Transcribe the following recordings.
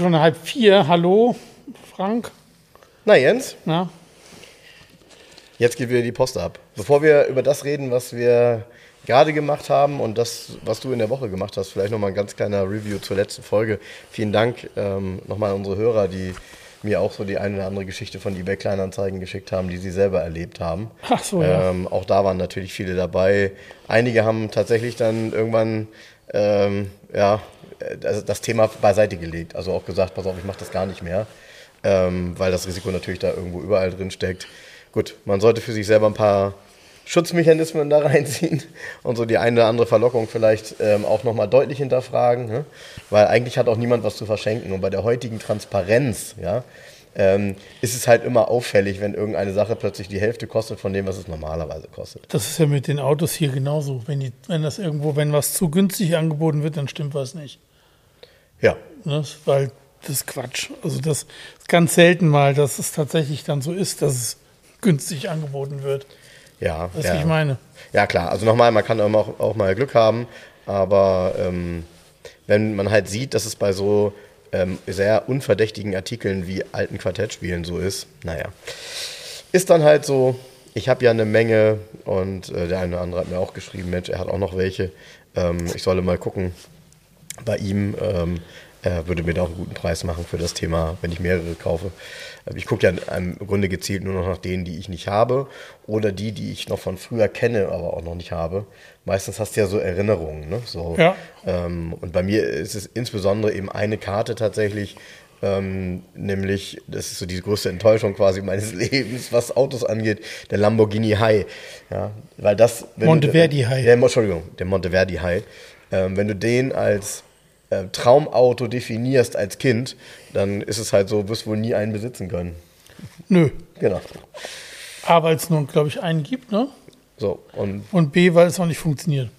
Schon halb vier. Hallo, Frank. Na, Jens, Na, jetzt geht wieder die Post ab. Bevor wir über das reden, was wir gerade gemacht haben und das, was du in der Woche gemacht hast, vielleicht nochmal ein ganz kleiner Review zur letzten Folge. Vielen Dank ähm, nochmal an unsere Hörer, die mir auch so die eine oder andere Geschichte von eBay Kleinanzeigen geschickt haben, die sie selber erlebt haben. Ach so, ja. Ähm, auch da waren natürlich viele dabei. Einige haben tatsächlich dann irgendwann ähm, ja, das, das Thema beiseite gelegt. Also auch gesagt, pass auf, ich mache das gar nicht mehr, ähm, weil das Risiko natürlich da irgendwo überall drin steckt. Gut, man sollte für sich selber ein paar Schutzmechanismen da reinziehen und so die eine oder andere Verlockung vielleicht ähm, auch nochmal deutlich hinterfragen, ne? weil eigentlich hat auch niemand was zu verschenken. Und bei der heutigen Transparenz, ja, ähm, ist es halt immer auffällig, wenn irgendeine Sache plötzlich die Hälfte kostet von dem, was es normalerweise kostet. das ist ja mit den Autos hier genauso. Wenn, die, wenn das irgendwo, wenn was zu günstig angeboten wird, dann stimmt was nicht. Ja, Ne? Weil das ist Quatsch. Also das ist ganz selten mal, dass es tatsächlich dann so ist, dass es günstig angeboten wird. ja. Weißt du, ja. ich meine? Ja, klar. Also nochmal, man kann auch, auch mal Glück haben, aber ähm, wenn man halt sieht, dass es bei so ähm, sehr unverdächtigen Artikeln wie alten Quartettspielen so ist, naja, ist dann halt so. Ich habe ja eine Menge und äh, der eine oder andere hat mir auch geschrieben, Mensch, er hat auch noch welche. Ähm, ich solle mal gucken bei ihm. Ähm, er würde mir da auch einen guten Preis machen für das Thema, wenn ich mehrere kaufe. Äh, Ich gucke ja im Grunde gezielt nur noch nach denen, die ich nicht habe oder die, die ich noch von früher kenne, aber auch noch nicht habe. Meistens hast du ja so Erinnerungen. Ne? So, Ja. ähm, und bei mir ist es insbesondere eben eine Karte tatsächlich, ähm, nämlich, das ist so die größte Enttäuschung quasi meines Lebens, was Autos angeht, der Lamborghini High. Ja, weil das, wenn du- Monteverdi High. Der, Entschuldigung, der Monteverdi High. Ähm, wenn du den als äh, Traumauto definierst als Kind, dann ist es halt so, wirst wohl nie einen besitzen können. Nö. Genau. A, weil es nur, glaube ich, einen gibt, ne? So, und Und B, weil es auch nicht funktioniert.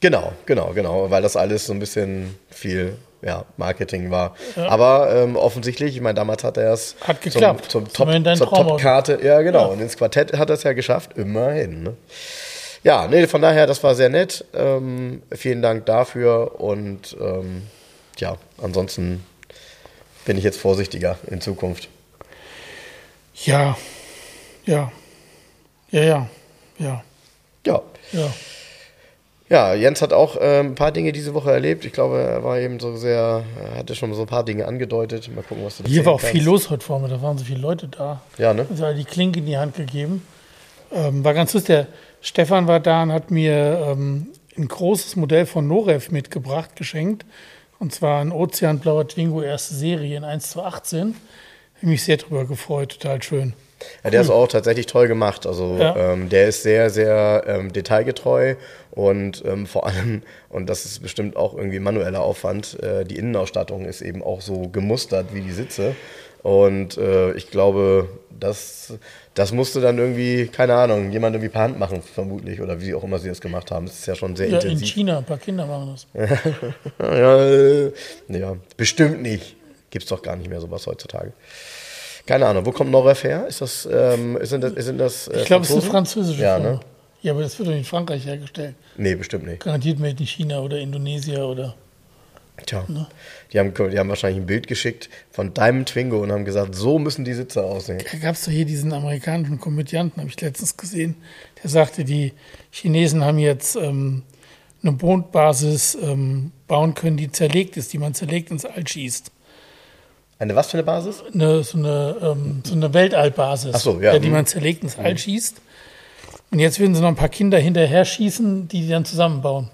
Genau, genau, genau, weil das alles so ein bisschen viel ja, Marketing war. Aber ähm, offensichtlich, ich meine, damals hat er es Hat geklappt. zum, zum Top, zur. Top-Karte. Ja, genau. Ja. Und ins Quartett hat er es ja geschafft, immerhin. Ne? Ja, nee, von daher, das war sehr nett. Ähm, vielen Dank dafür und ähm, ja, ansonsten bin ich jetzt vorsichtiger in Zukunft. Ja. Ja. Ja, ja. Ja. Ja. Ja. Ja, Jens hat auch ähm, ein paar Dinge diese Woche erlebt. Ich glaube, er war eben so sehr, er hatte schon so ein paar Dinge angedeutet. Mal gucken, was du Hier war auch erzählen viel kannst. los heute Vormittag, da waren so viele Leute da. Ja, ne? Also die Klinke in die Hand gegeben. Ähm, war ganz lustig. Der Stefan war da und hat mir ähm, ein großes Modell von Norev mitgebracht, geschenkt. Und zwar ein Ozeanblauer Twingo erste Serie in 1 zu 18. Habe mich sehr drüber gefreut, total schön. Ja, der ist auch tatsächlich toll gemacht. Also Ja. ähm, der ist sehr, sehr ähm, detailgetreu und ähm, vor allem, und das ist bestimmt auch irgendwie manueller Aufwand, äh, die Innenausstattung ist eben auch so gemustert wie die Sitze. Und äh, ich glaube, das, das musste dann irgendwie, keine Ahnung, jemand irgendwie per Hand machen, vermutlich, oder wie auch immer sie das gemacht haben. Das ist ja schon sehr Ja, in intensiv. China, ein paar Kinder machen das. Ja, äh, ja, bestimmt nicht. Gibt's doch gar nicht mehr sowas heutzutage. Keine Ahnung, wo kommt Noref her? Ist das, ähm, sind das, sind das äh, Ich glaube, es ist eine französische Ja, Firma. ne? Ja, aber das wird doch in Frankreich hergestellt. Nee, bestimmt nicht. Garantiert made in China oder Indonesien oder. Tja, Ne? Die, haben, die haben wahrscheinlich ein Bild geschickt von deinem Twingo und haben gesagt, so müssen die Sitze aussehen. Da gab es doch hier diesen amerikanischen Komödianten, habe ich letztens gesehen, der sagte, die Chinesen haben jetzt ähm, eine Mondbasis ähm, bauen können, die zerlegt ist, die man zerlegt ins All schießt. Eine was für eine Basis? Eine, so, eine, ähm, so eine Weltallbasis, Ach so, ja. die Mhm. man zerlegt ins All schießt. Und jetzt würden sie noch ein paar Kinder hinterher schießen, die die dann zusammenbauen.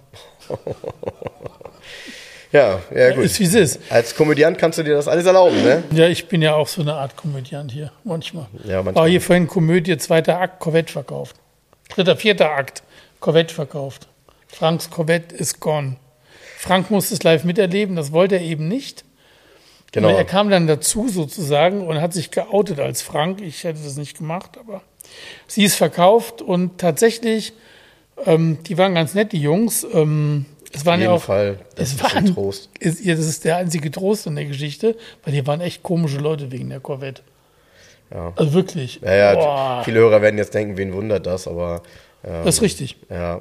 Ja, ja gut. Ist wie es ist. Als Komödiant kannst du dir das alles erlauben, ne? Ja, ich bin ja auch so eine Art Komödiant hier, manchmal. Ja, manchmal. War hier vorhin Komödie, zweiter Akt, Corvette verkauft. Dritter, vierter Akt, Corvette verkauft. Franks Corvette ist gone. Frank musste es live miterleben, das wollte er eben nicht. Genau. Er kam dann dazu sozusagen und hat sich geoutet als Frank. Ich hätte das nicht gemacht, aber sie ist verkauft und tatsächlich, ähm, die waren ganz nett, die Jungs. Ähm, es waren Auf jeden ja auch, Fall. Das es ist waren, Trost. Ist, ja, das ist der einzige Trost in der Geschichte, weil hier waren echt komische Leute wegen der Corvette. Ja. Also wirklich. Ja, ja, viele Hörer werden jetzt denken, wen wundert das, aber ähm, das ist richtig. Ja.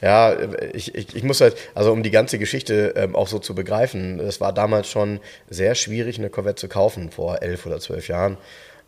Ja, ich, ich, ich muss halt, also um die ganze Geschichte ähm, auch so zu begreifen, es war damals schon sehr schwierig, eine Corvette zu kaufen, vor elf oder zwölf Jahren.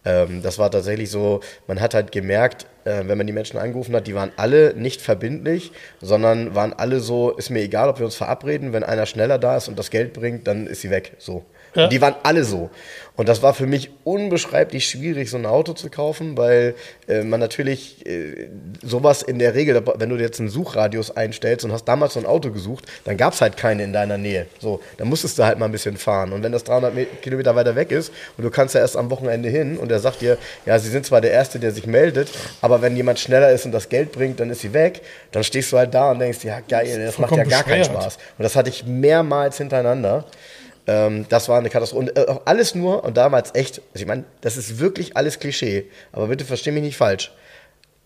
Ähm, das war tatsächlich so, man hat halt gemerkt, äh, wenn man die Menschen angerufen hat, die waren alle nicht verbindlich, sondern waren alle so, ist mir egal, ob wir uns verabreden, wenn einer schneller da ist und das Geld bringt, dann ist sie weg. So. Ja. Die waren alle so. Und das war für mich unbeschreiblich schwierig, so ein Auto zu kaufen, weil äh, man natürlich äh, sowas in der Regel, wenn du jetzt einen Suchradius einstellst und hast damals so ein Auto gesucht, dann gab es halt keine in deiner Nähe. So, dann musstest du halt mal ein bisschen fahren. Und wenn das 300 Me- Kilometer weiter weg ist und du kannst ja erst am Wochenende hin und er sagt dir, ja, sie sind zwar der Erste, der sich meldet, aber wenn jemand schneller ist und das Geld bringt, dann ist sie weg, dann stehst du halt da und denkst, ja geil, das macht ja gar keinen bescheuert. Spaß. Und das hatte ich mehrmals hintereinander. Ähm, das war eine Katastrophe. Und äh, alles nur, und damals echt, also ich meine, das ist wirklich alles Klischee, aber bitte versteh mich nicht falsch.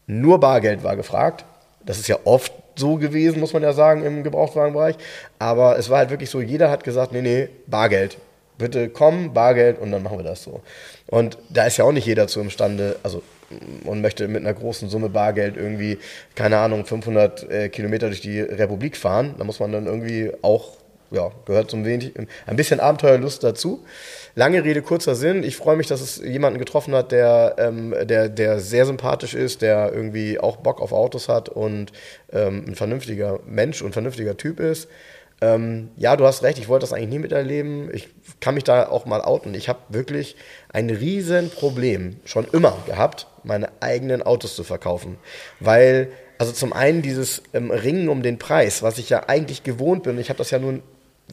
Nur Bargeld war gefragt. Das ist ja oft so gewesen, muss man ja sagen, im Gebrauchtwagenbereich. Aber es war halt wirklich so, jeder hat gesagt, nee, nee, Bargeld. Bitte komm, Bargeld und dann machen wir das so. Und da ist ja auch nicht jeder zu imstande, also und möchte mit einer großen Summe Bargeld irgendwie, keine Ahnung, 500 äh, Kilometer durch die Republik fahren. Da muss man dann irgendwie auch, ja, gehört zum wenig, ein bisschen Abenteuerlust dazu. Lange Rede, kurzer Sinn. Ich freue mich, dass es jemanden getroffen hat, der, ähm, der, der sehr sympathisch ist, der irgendwie auch Bock auf Autos hat und ähm, ein vernünftiger Mensch und ein vernünftiger Typ ist. Ähm, ja, du hast recht, ich wollte das eigentlich nie miterleben. Ich kann mich da auch mal outen. Ich habe wirklich ein riesen Problem schon immer gehabt, meine eigenen Autos zu verkaufen. Weil, also zum einen dieses ähm, Ringen um den Preis, was ich ja eigentlich gewohnt bin. Ich habe das ja nun,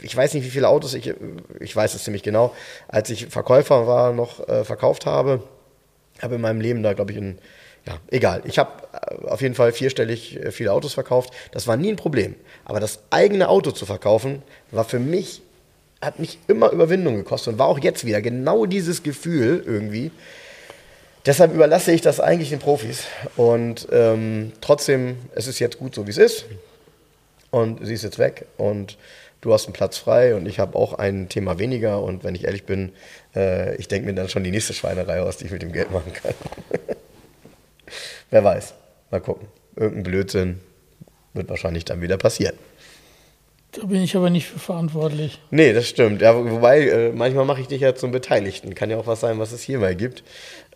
ich weiß nicht, wie viele Autos, ich, ich weiß es ziemlich genau, als ich Verkäufer war, noch äh, verkauft habe. Habe in meinem Leben da, glaube ich, in ja, egal. Ich habe auf jeden Fall vierstellig äh, viele Autos verkauft. Das war nie ein Problem. Aber das eigene Auto zu verkaufen, war für mich, hat mich immer Überwindung gekostet und war auch jetzt wieder genau dieses Gefühl irgendwie. Deshalb überlasse ich das eigentlich den Profis. Und ähm, trotzdem, es ist jetzt gut so, wie es ist. Und sie ist jetzt weg und du hast einen Platz frei und ich habe auch ein Thema weniger. Und wenn ich ehrlich bin, äh, ich denke mir dann schon die nächste Schweinerei aus, die ich mit dem Geld machen kann. Wer weiß. Mal gucken. Irgendein Blödsinn wird wahrscheinlich dann wieder passieren. Da bin ich aber nicht für verantwortlich. Nee, das stimmt. Ja, wobei, äh, manchmal mache ich dich ja zum Beteiligten. Kann ja auch was sein, was es hier mal gibt.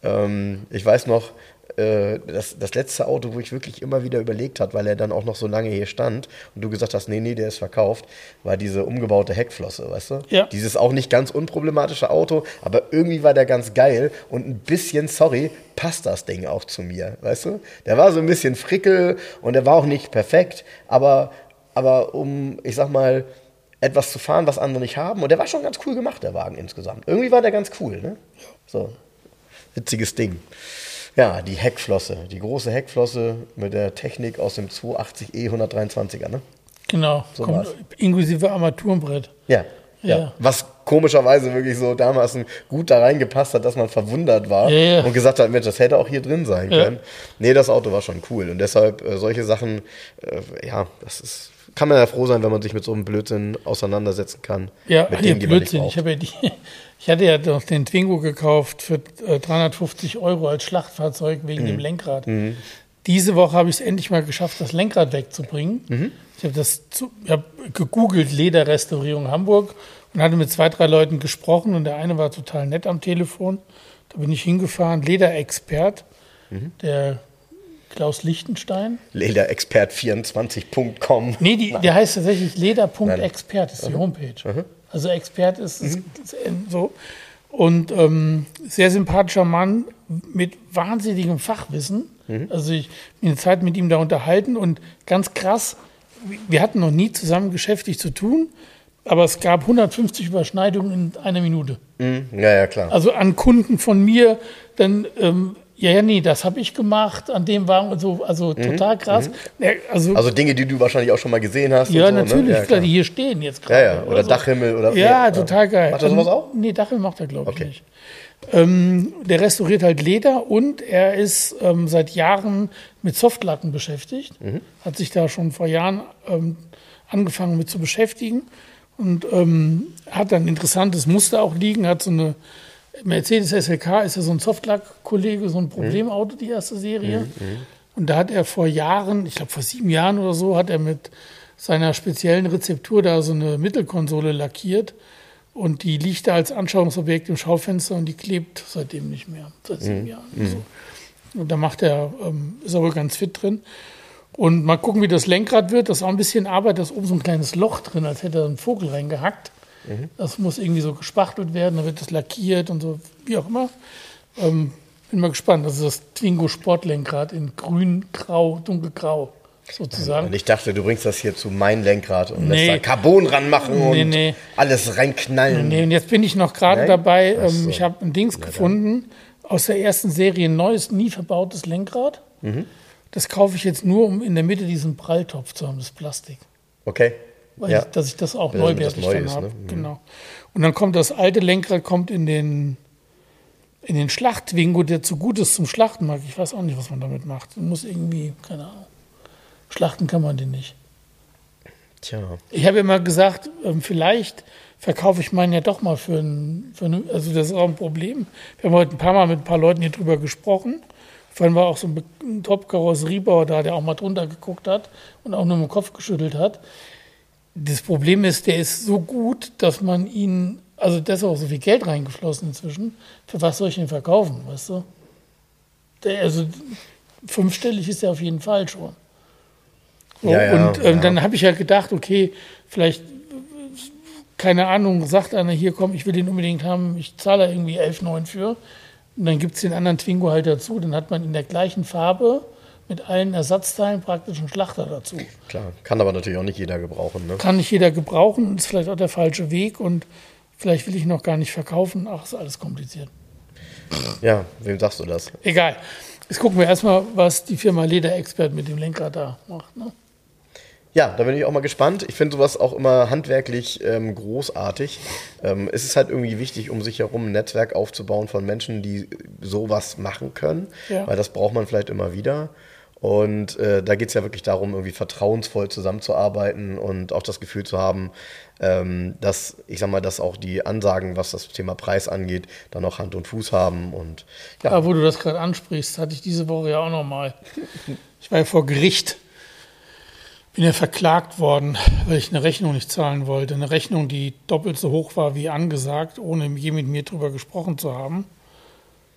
Ähm, ich weiß noch, äh, das, das letzte Auto, wo ich wirklich immer wieder überlegt habe, weil er dann auch noch so lange hier stand und du gesagt hast, nee, nee, der ist verkauft, war diese umgebaute Heckflosse, weißt du? Ja. Dieses auch nicht ganz unproblematische Auto, aber irgendwie war der ganz geil und ein bisschen, sorry, passt das Ding auch zu mir, weißt du? Der war so ein bisschen frickel und der war auch nicht perfekt, aber, aber um, ich sag mal, etwas zu fahren, was andere nicht haben. Und der war schon ganz cool gemacht, der Wagen insgesamt. Irgendwie war der ganz cool, ne? So. Witziges Ding. Ja, die Heckflosse, die große Heckflosse mit der Technik aus dem 280e 123er, ne? Genau. So Kommt war's. inklusive Armaturenbrett. Ja. Ja. Ja. Was komischerweise wirklich so damals gut da reingepasst hat, dass man verwundert war Ja, ja. und gesagt hat, Mensch, das hätte auch hier drin sein können. Nee, das Auto war schon cool. Und deshalb äh, solche Sachen, äh, ja, das ist, kann man ja froh sein, wenn man sich mit so einem Blödsinn auseinandersetzen kann. Ja, mit nicht Blödsinn. Ich, habe ja die, ich hatte ja noch den Twingo gekauft für äh, 350 Euro als Schlachtfahrzeug wegen Mhm. dem Lenkrad. Diese Woche habe ich es endlich mal geschafft, das Lenkrad wegzubringen. Mhm. Ich habe das zu, ich habe gegoogelt, Lederrestaurierung Hamburg und hatte mit zwei, drei Leuten gesprochen und der eine war total nett am Telefon. Da bin ich hingefahren, Lederexpert, Mhm. der Klaus Lichtenstein. Lederexpert24.com. Nee, die, der heißt tatsächlich leder.expert, ist die Homepage. Also Expert ist, ist, ist so. Und ähm, sehr sympathischer Mann mit wahnsinnigem Fachwissen. Also ich bin eine Zeit mit ihm da unterhalten und ganz krass, wir hatten noch nie zusammen geschäftlich zu tun, aber es gab 150 Überschneidungen in einer Minute. Mhm. Ja, ja, klar. Also an Kunden von mir, dann ähm, Ja, ja, nee, das habe ich gemacht. An dem war so, also total krass. Ja, also, Also Dinge, die du wahrscheinlich auch schon mal gesehen hast. ja, so, natürlich, Ne? klar, klar. die hier stehen jetzt Ja, gerade. ja. Oder so. Dachhimmel oder Ja, total geil. Macht er sowas auch? Nee, Dachhimmel macht er, glaube ich, Okay. nicht. Ähm, der restauriert halt Leder und er ist ähm, seit Jahren mit Softlacken beschäftigt. Mhm. Hat sich da schon vor Jahren ähm, angefangen mit zu beschäftigen und ähm, hat dann ein interessantes Muster auch liegen. Hat so eine Mercedes SLK ist ja so ein Softlack-Kollege, so ein Problemauto, die erste Serie. Und da hat er vor Jahren, ich glaube vor sieben Jahren oder so, hat er mit seiner speziellen Rezeptur da so eine Mittelkonsole lackiert. Und die liegt da als Anschauungsobjekt im Schaufenster und die klebt seitdem nicht mehr, seit sieben Jahren. So. Und da macht er, ähm, ist er wohl ganz fit drin. Und mal gucken, wie das Lenkrad wird. Das ist auch ein bisschen Arbeit. Da ist oben so ein kleines Loch drin, als hätte er einen Vogel reingehackt. Das muss irgendwie so gespachtelt werden, dann wird das lackiert und so, wie auch immer. Ähm, bin mal gespannt. Das ist das Twingo Sportlenkrad in grün, grau, dunkelgrau sozusagen. Und ich dachte, du bringst das hier zu mein Lenkrad und Nee. lässt da Carbon ranmachen Nee, und nee. alles reinknallen. Nee, und jetzt bin ich noch gerade dabei. Ähm, so. ich habe ein Dings gefunden aus der ersten Serie, ein neues, nie verbautes Lenkrad. Mhm. Das kaufe ich jetzt nur, um in der Mitte diesen Pralltopf zu haben, das Plastik. Okay. Weil ja. ich, dass ich das auch Ja, neuwertig neu dann habe. ne? Mhm. Genau. Und dann kommt das alte Lenkrad kommt in den in den Schlachtwingo, der zu gut ist zum Schlachten mag. Ich weiß auch nicht, was man damit macht. Man muss irgendwie, keine Ahnung. Schlachten kann man den nicht. Tja. Ich habe immer gesagt, ähm, vielleicht verkaufe ich meinen ja doch mal für ein, für ein, also das ist auch ein Problem. Wir haben heute ein paar Mal mit ein paar Leuten hier drüber gesprochen. Vorhin war auch so ein, Top-Karosseriebauer da, der auch mal drunter geguckt hat und auch nur dem Kopf geschüttelt hat. Das Problem ist, der ist so gut, dass man ihn, also da ist auch so viel Geld reingeflossen inzwischen. Für was soll ich ihn verkaufen, weißt du? Der, also fünfstellig ist er auf jeden Fall schon. So, Ja, ja, und ähm, ja. dann habe ich ja gedacht, okay, vielleicht, keine Ahnung, sagt einer hier, komm, ich will den unbedingt haben, ich zahle irgendwie 11,9 für. Und dann gibt es den anderen Twingo halt dazu. Dann hat man in der gleichen Farbe mit allen Ersatzteilen praktisch einen Schlachter dazu. Klar. Kann aber natürlich auch nicht jeder gebrauchen. Ne? Kann nicht jeder gebrauchen, ist vielleicht auch der falsche Weg und vielleicht will ich noch gar nicht verkaufen. Ach, ist alles kompliziert. Ja, wem sagst du das? Egal. Jetzt gucken wir erstmal, was die Firma Lederexpert mit dem Lenkrad da macht. Ne? Ja, da bin ich auch mal gespannt. Ich finde sowas auch immer handwerklich ähm, großartig. Ähm, es ist halt irgendwie wichtig, um sich herum ein Netzwerk aufzubauen von Menschen, die sowas machen können, Ja. weil das braucht man vielleicht immer wieder. Und äh, da geht es ja wirklich darum, irgendwie vertrauensvoll zusammenzuarbeiten und auch das Gefühl zu haben, ähm, dass, ich sag mal, dass auch die Ansagen, was das Thema Preis angeht, dann auch Hand und Fuß haben. Und ja, Aber wo du das gerade ansprichst, hatte ich diese Woche ja auch noch mal. Ich war ja vor Gericht. Bin ja verklagt worden, weil ich eine Rechnung nicht zahlen wollte. Eine Rechnung, die doppelt so hoch war wie angesagt, ohne je mit mir drüber gesprochen zu haben.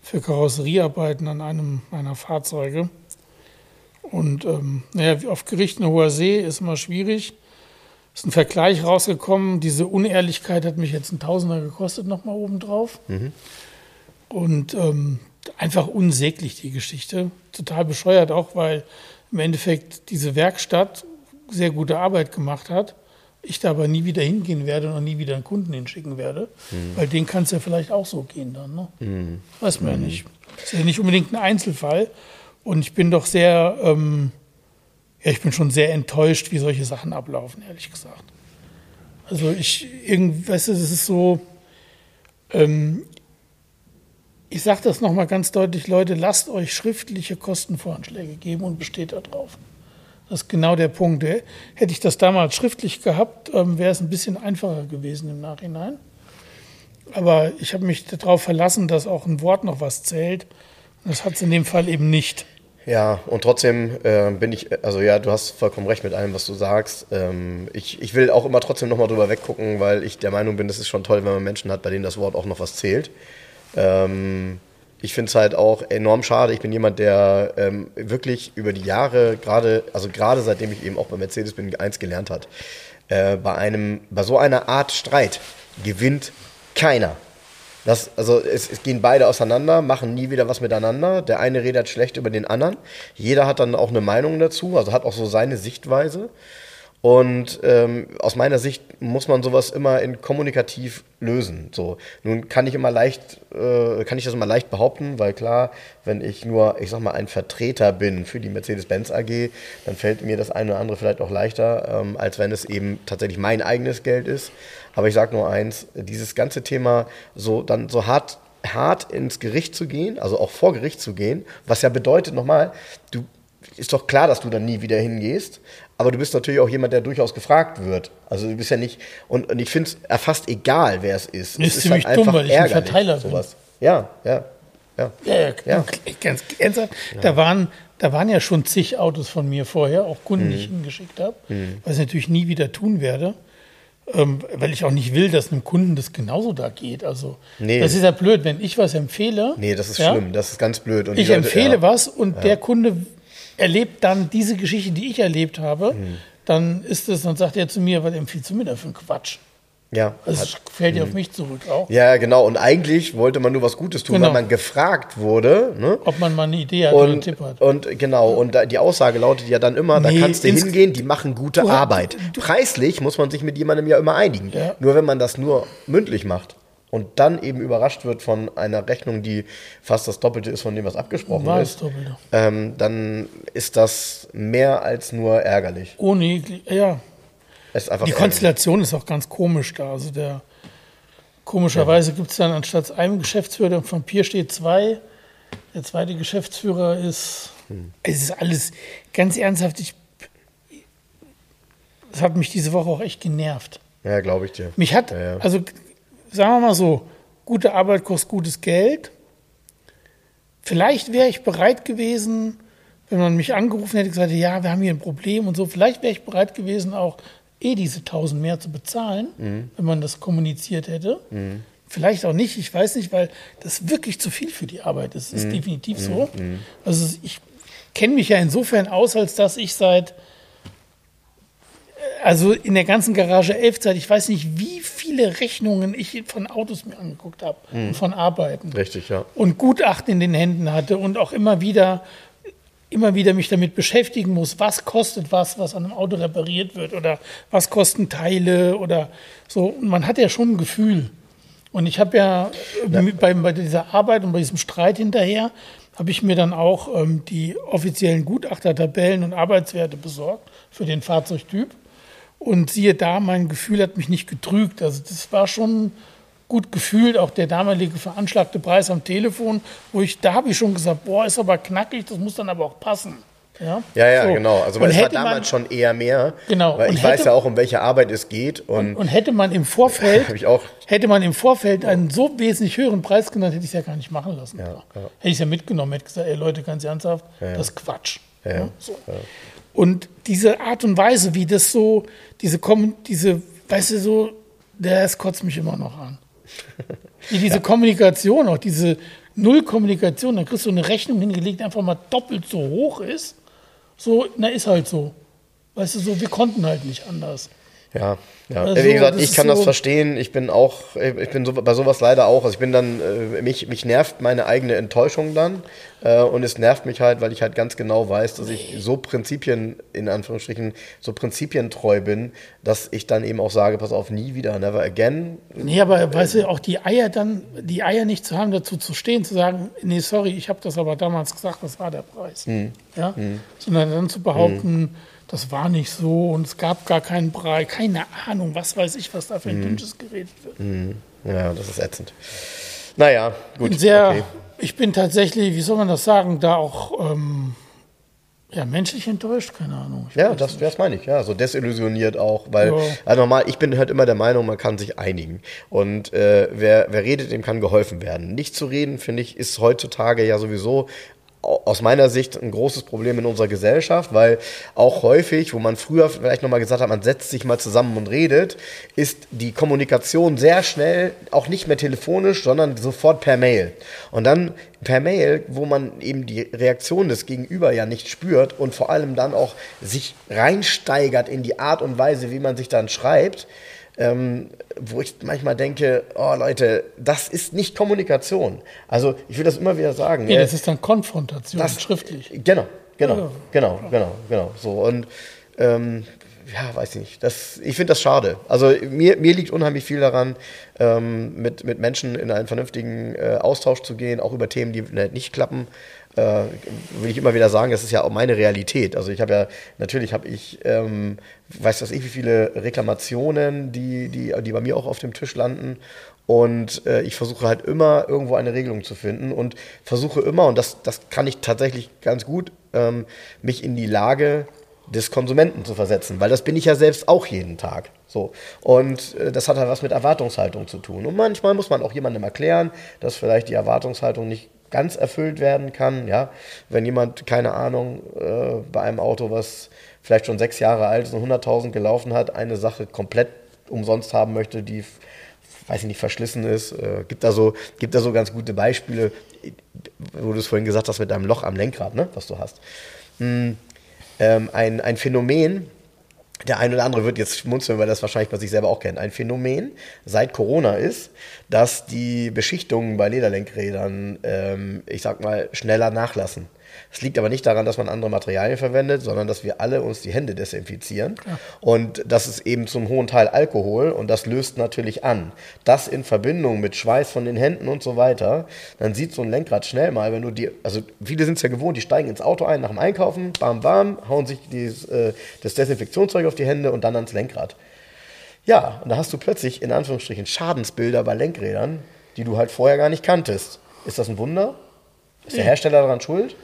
Für Karosseriearbeiten an einem meiner Fahrzeuge. Und ähm, naja, auf Gericht eine hoher See ist immer schwierig. Ist ein Vergleich rausgekommen. Diese Unehrlichkeit hat mich jetzt ein Tausender gekostet, nochmal obendrauf. Und ähm, einfach unsäglich die Geschichte. Total bescheuert auch, weil im Endeffekt diese Werkstatt sehr gute Arbeit gemacht hat. Ich da aber nie wieder hingehen werde und auch nie wieder einen Kunden hinschicken werde. Weil den kann es ja vielleicht auch so gehen dann. Ne? Weiß man ja nicht. Ist ja nicht unbedingt ein Einzelfall. Und ich bin doch sehr, ähm, ja, ich bin schon sehr enttäuscht, wie solche Sachen ablaufen, ehrlich gesagt. Also ich, weißt du, das ist so, ähm, ich sage das nochmal ganz deutlich, Leute, lasst euch schriftliche Kostenvoranschläge geben und besteht darauf. Das ist genau der Punkt. Hätte ich das damals schriftlich gehabt, ähm, wäre es ein bisschen einfacher gewesen im Nachhinein. Aber ich habe mich darauf verlassen, dass auch ein Wort noch was zählt. Und das hat es in dem Fall eben nicht. Ja, und trotzdem äh, bin ich, also ja, du hast vollkommen recht mit allem, was du sagst. Ähm, ich, ich will auch immer trotzdem nochmal drüber weggucken, weil ich der Meinung bin, es ist schon toll, wenn man Menschen hat, bei denen das Wort auch noch was zählt. Ähm, ich finde es halt auch enorm schade. Ich bin jemand, der ähm, wirklich über die Jahre, gerade, also gerade seitdem ich eben auch bei Mercedes bin, eins gelernt hat. Äh, bei einem, bei so einer Art Streit gewinnt keiner. Das, also es, es gehen beide auseinander, machen nie wieder was miteinander. Der eine redet schlecht über den anderen. Jeder hat dann auch eine Meinung dazu, also hat auch so seine Sichtweise. Und ähm, aus meiner Sicht muss man sowas immer in kommunikativ lösen. So, nun kann ich immer leicht, äh, kann ich das immer leicht behaupten, weil klar, wenn ich nur, ich sag mal, ein Vertreter bin für die Mercedes-Benz AG, dann fällt mir das eine oder andere vielleicht auch leichter, ähm, als wenn es eben tatsächlich mein eigenes Geld ist. Aber ich sage nur eins: Dieses ganze Thema so dann so hart hart ins Gericht zu gehen, also auch vor Gericht zu gehen, was ja bedeutet nochmal, du ist doch klar, dass du dann nie wieder hingehst, aber du bist natürlich auch jemand, der durchaus gefragt wird. Also du bist ja nicht, und, und ich finde es fast egal, wer es ist. Ist es ziemlich halt dumm, weil ich ein Verteiler sowas. Ja, ja, ja. Ja, ja, Ja. ganz ernsthaft. Da, waren, da waren ja schon zig Autos von mir vorher, auch Kunden, Mhm. die ich hingeschickt habe, was ich natürlich nie wieder tun werde. Ähm, weil ich auch nicht will, dass einem Kunden das genauso da geht. Also, Nee. das ist ja blöd, wenn ich was empfehle. Nee, das ist ja, schlimm, das ist ganz blöd. Und Ich Leute- empfehle ja. was und der Kunde erlebt dann diese Geschichte, die ich erlebt habe, Mhm. dann ist es, dann sagt er zu mir, was empfiehlst du mir da für einen Quatsch? Ja, es fällt ja auf mich zurück auch. ja, genau. Und eigentlich wollte man nur was Gutes tun, Genau. weil man gefragt wurde. Ne? Ob man mal eine Idee hat oder einen Und, Tipp hat. und genau, und da, die Aussage lautet ja dann immer, da Nee, kannst du hingehen, die machen gute Du Arbeit. Preislich muss man sich mit jemandem ja immer einigen. Ja. Nur wenn man das nur mündlich macht und dann eben überrascht wird von einer Rechnung, die fast das Doppelte ist von dem, was abgesprochen War ist, ähm, dann ist das mehr als nur ärgerlich. Ohne, ja, Es einfach Die. Konstellation ist auch ganz komisch da. Also der komischerweise gibt es dann anstatt einem Geschäftsführer vom Pier steht zwei. Der zweite Geschäftsführer ist. Hm. Es ist alles ganz ernsthaft. Ich, das hat mich diese Woche auch echt genervt. Ja, glaube ich dir. Mich hat, Ja, ja. also sagen wir mal so, gute Arbeit kostet gutes Geld. Vielleicht wäre ich bereit gewesen, wenn man mich angerufen hätte, gesagt, ja, wir haben hier ein Problem und so, vielleicht wäre ich bereit gewesen, auch eh diese 1000 mehr zu bezahlen, Mhm. wenn man das kommuniziert hätte. Vielleicht auch nicht, ich weiß nicht, weil das wirklich zu viel für die Arbeit ist. Mhm. Das ist definitiv so. Also ich kenne mich ja insofern aus, als dass ich seit also in der ganzen Garage 11 Zeit, ich weiß nicht, wie viele Rechnungen ich von Autos mir angeguckt habe und von Arbeiten. Richtig, ja. Und Gutachten in den Händen hatte und auch immer wieder, immer wieder mich damit beschäftigen muss, was kostet was, was an einem Auto repariert wird oder was kosten Teile oder so. Und man hat ja schon ein Gefühl. Und ich habe ja, mit- Bei, bei dieser Arbeit und bei diesem Streit hinterher, habe ich mir dann auch ähm, die offiziellen Gutachtertabellen und Arbeitswerte besorgt für den Fahrzeugtyp. Und siehe da, mein Gefühl hat mich nicht getrügt. Also das war schon gut gefühlt, auch der damalige veranschlagte Preis am Telefon, wo ich, da habe ich schon gesagt, boah, ist aber knackig, das muss dann aber auch passen. Ja, Ja, ja, So. genau. Also Und weil es war hätte man- damals schon eher mehr. Genau. Weil Und ich weiß hätte- ja auch, um welche Arbeit es geht. Und, Und hätte man im Vorfeld, ich auch. hätte man im Vorfeld einen so wesentlich höheren Preis genannt, hätte ich es ja gar nicht machen lassen. Ja, Hätte ja. ich es ja mitgenommen, hätte gesagt, ey Leute, ganz ernsthaft, das ist Quatsch. Ja, so. Und diese Art und Weise, wie das so, diese kommen, diese, weißt du, so, das kotzt mich immer noch an. Wie diese Kommunikation, auch diese Nullkommunikation, dann kriegst du eine Rechnung hingelegt, die einfach mal doppelt so hoch ist. So, na, ist halt so. Weißt du, so, wir konnten halt nicht anders. Ja, ja. Also, Wie gesagt, das ich kann das so- verstehen. Ich bin auch, ich bin so, bei sowas leider auch. Also ich bin dann, äh, mich, mich nervt meine eigene Enttäuschung dann. Äh, und es nervt mich halt, weil ich halt ganz genau weiß, dass ich so Prinzipien, in Anführungsstrichen, so prinzipientreu bin, dass ich dann eben auch sage, pass auf, nie wieder, never again. Nee, aber weißt du, auch die Eier dann, die Eier nicht zu haben, dazu zu stehen, zu sagen, nee, sorry, ich habe das aber damals gesagt, das war der Preis. Ja? Sondern dann zu behaupten, das war nicht so und es gab gar keinen Preis, keine Ahnung, was weiß ich, was da für ein Dünnsches geredet wird. Ja, das ist ätzend. Naja, gut. bin sehr, okay. ich bin tatsächlich, wie soll man das sagen, da auch ähm, ja, menschlich enttäuscht, keine Ahnung. Ja, das, das meine ich, ja, so desillusioniert auch, weil Ja. also normal, ich bin halt immer der Meinung, man kann sich einigen und äh, wer, wer redet, dem kann geholfen werden. Nicht zu reden, finde ich, ist heutzutage ja sowieso aus meiner Sicht ein großes Problem in unserer Gesellschaft, weil auch häufig, wo man früher vielleicht nochmal gesagt hat, man setzt sich mal zusammen und redet, ist die Kommunikation sehr schnell auch nicht mehr telefonisch, sondern sofort per Mail. Und dann per Mail, wo man eben die Reaktion des Gegenüber ja nicht spürt und vor allem dann auch sich reinsteigert in die Art und Weise, wie man sich dann schreibt, ähm, wo ich manchmal denke, oh Leute, das ist nicht Kommunikation. Also ich will das immer wieder sagen. Nee, das ist dann Konfrontation, das- schriftlich. Genau, genau, Ja. genau, genau, genau. So und ähm, ja, weiß ich nicht. Das, ich finde das schade. Also mir, mir liegt unheimlich viel daran, ähm, mit, mit Menschen in einen vernünftigen äh, Austausch zu gehen, auch über Themen, die nicht klappen. Äh, will ich immer wieder sagen, das ist ja auch meine Realität. Also ich habe ja, natürlich habe ich, ähm, weiß das ich, wie viele Reklamationen, die, die, die bei mir auch auf dem Tisch landen. Und äh, ich versuche halt immer irgendwo eine Regelung zu finden und versuche immer, und das, das kann ich tatsächlich ganz gut, ähm, mich in die Lage des Konsumenten zu versetzen, weil das bin ich ja selbst auch jeden Tag. So. Und äh, das hat halt was mit Erwartungshaltung zu tun. Und manchmal muss man auch jemandem erklären, dass vielleicht die Erwartungshaltung nicht ganz erfüllt werden kann. Ja? Wenn jemand, keine Ahnung, äh, bei einem Auto, was vielleicht schon sechs Jahre alt ist und 100.000 gelaufen hat, eine Sache komplett umsonst haben möchte, die, weiß ich nicht, verschlissen ist. Äh, gibt, da so, gibt da so ganz gute Beispiele, wo du es vorhin gesagt hast mit deinem Loch am Lenkrad, ne, was du hast. Hm, ähm, ein, ein Phänomen, der eine oder andere wird jetzt schmunzeln, weil das wahrscheinlich bei sich selber auch kennt. Ein Phänomen seit Corona ist, dass die Beschichtungen bei Lederlenkrädern, ähm, ich sag mal, schneller nachlassen. Es liegt aber nicht daran, dass man andere Materialien verwendet, sondern dass wir alle uns die Hände desinfizieren. Ja. Und das ist eben zum hohen Teil Alkohol und das löst natürlich an. Das in Verbindung mit Schweiß von den Händen und so weiter, dann sieht so ein Lenkrad schnell mal, wenn du die, also viele sind es ja gewohnt, die steigen ins Auto ein nach dem Einkaufen, bam, bam, hauen sich dieses, äh, das Desinfektionszeug auf die Hände und dann ans Lenkrad. Ja, und da hast du plötzlich in Anführungsstrichen Schadensbilder bei Lenkrädern, die du halt vorher gar nicht kanntest. Ist das ein Wunder? Ist der Hersteller daran schuld?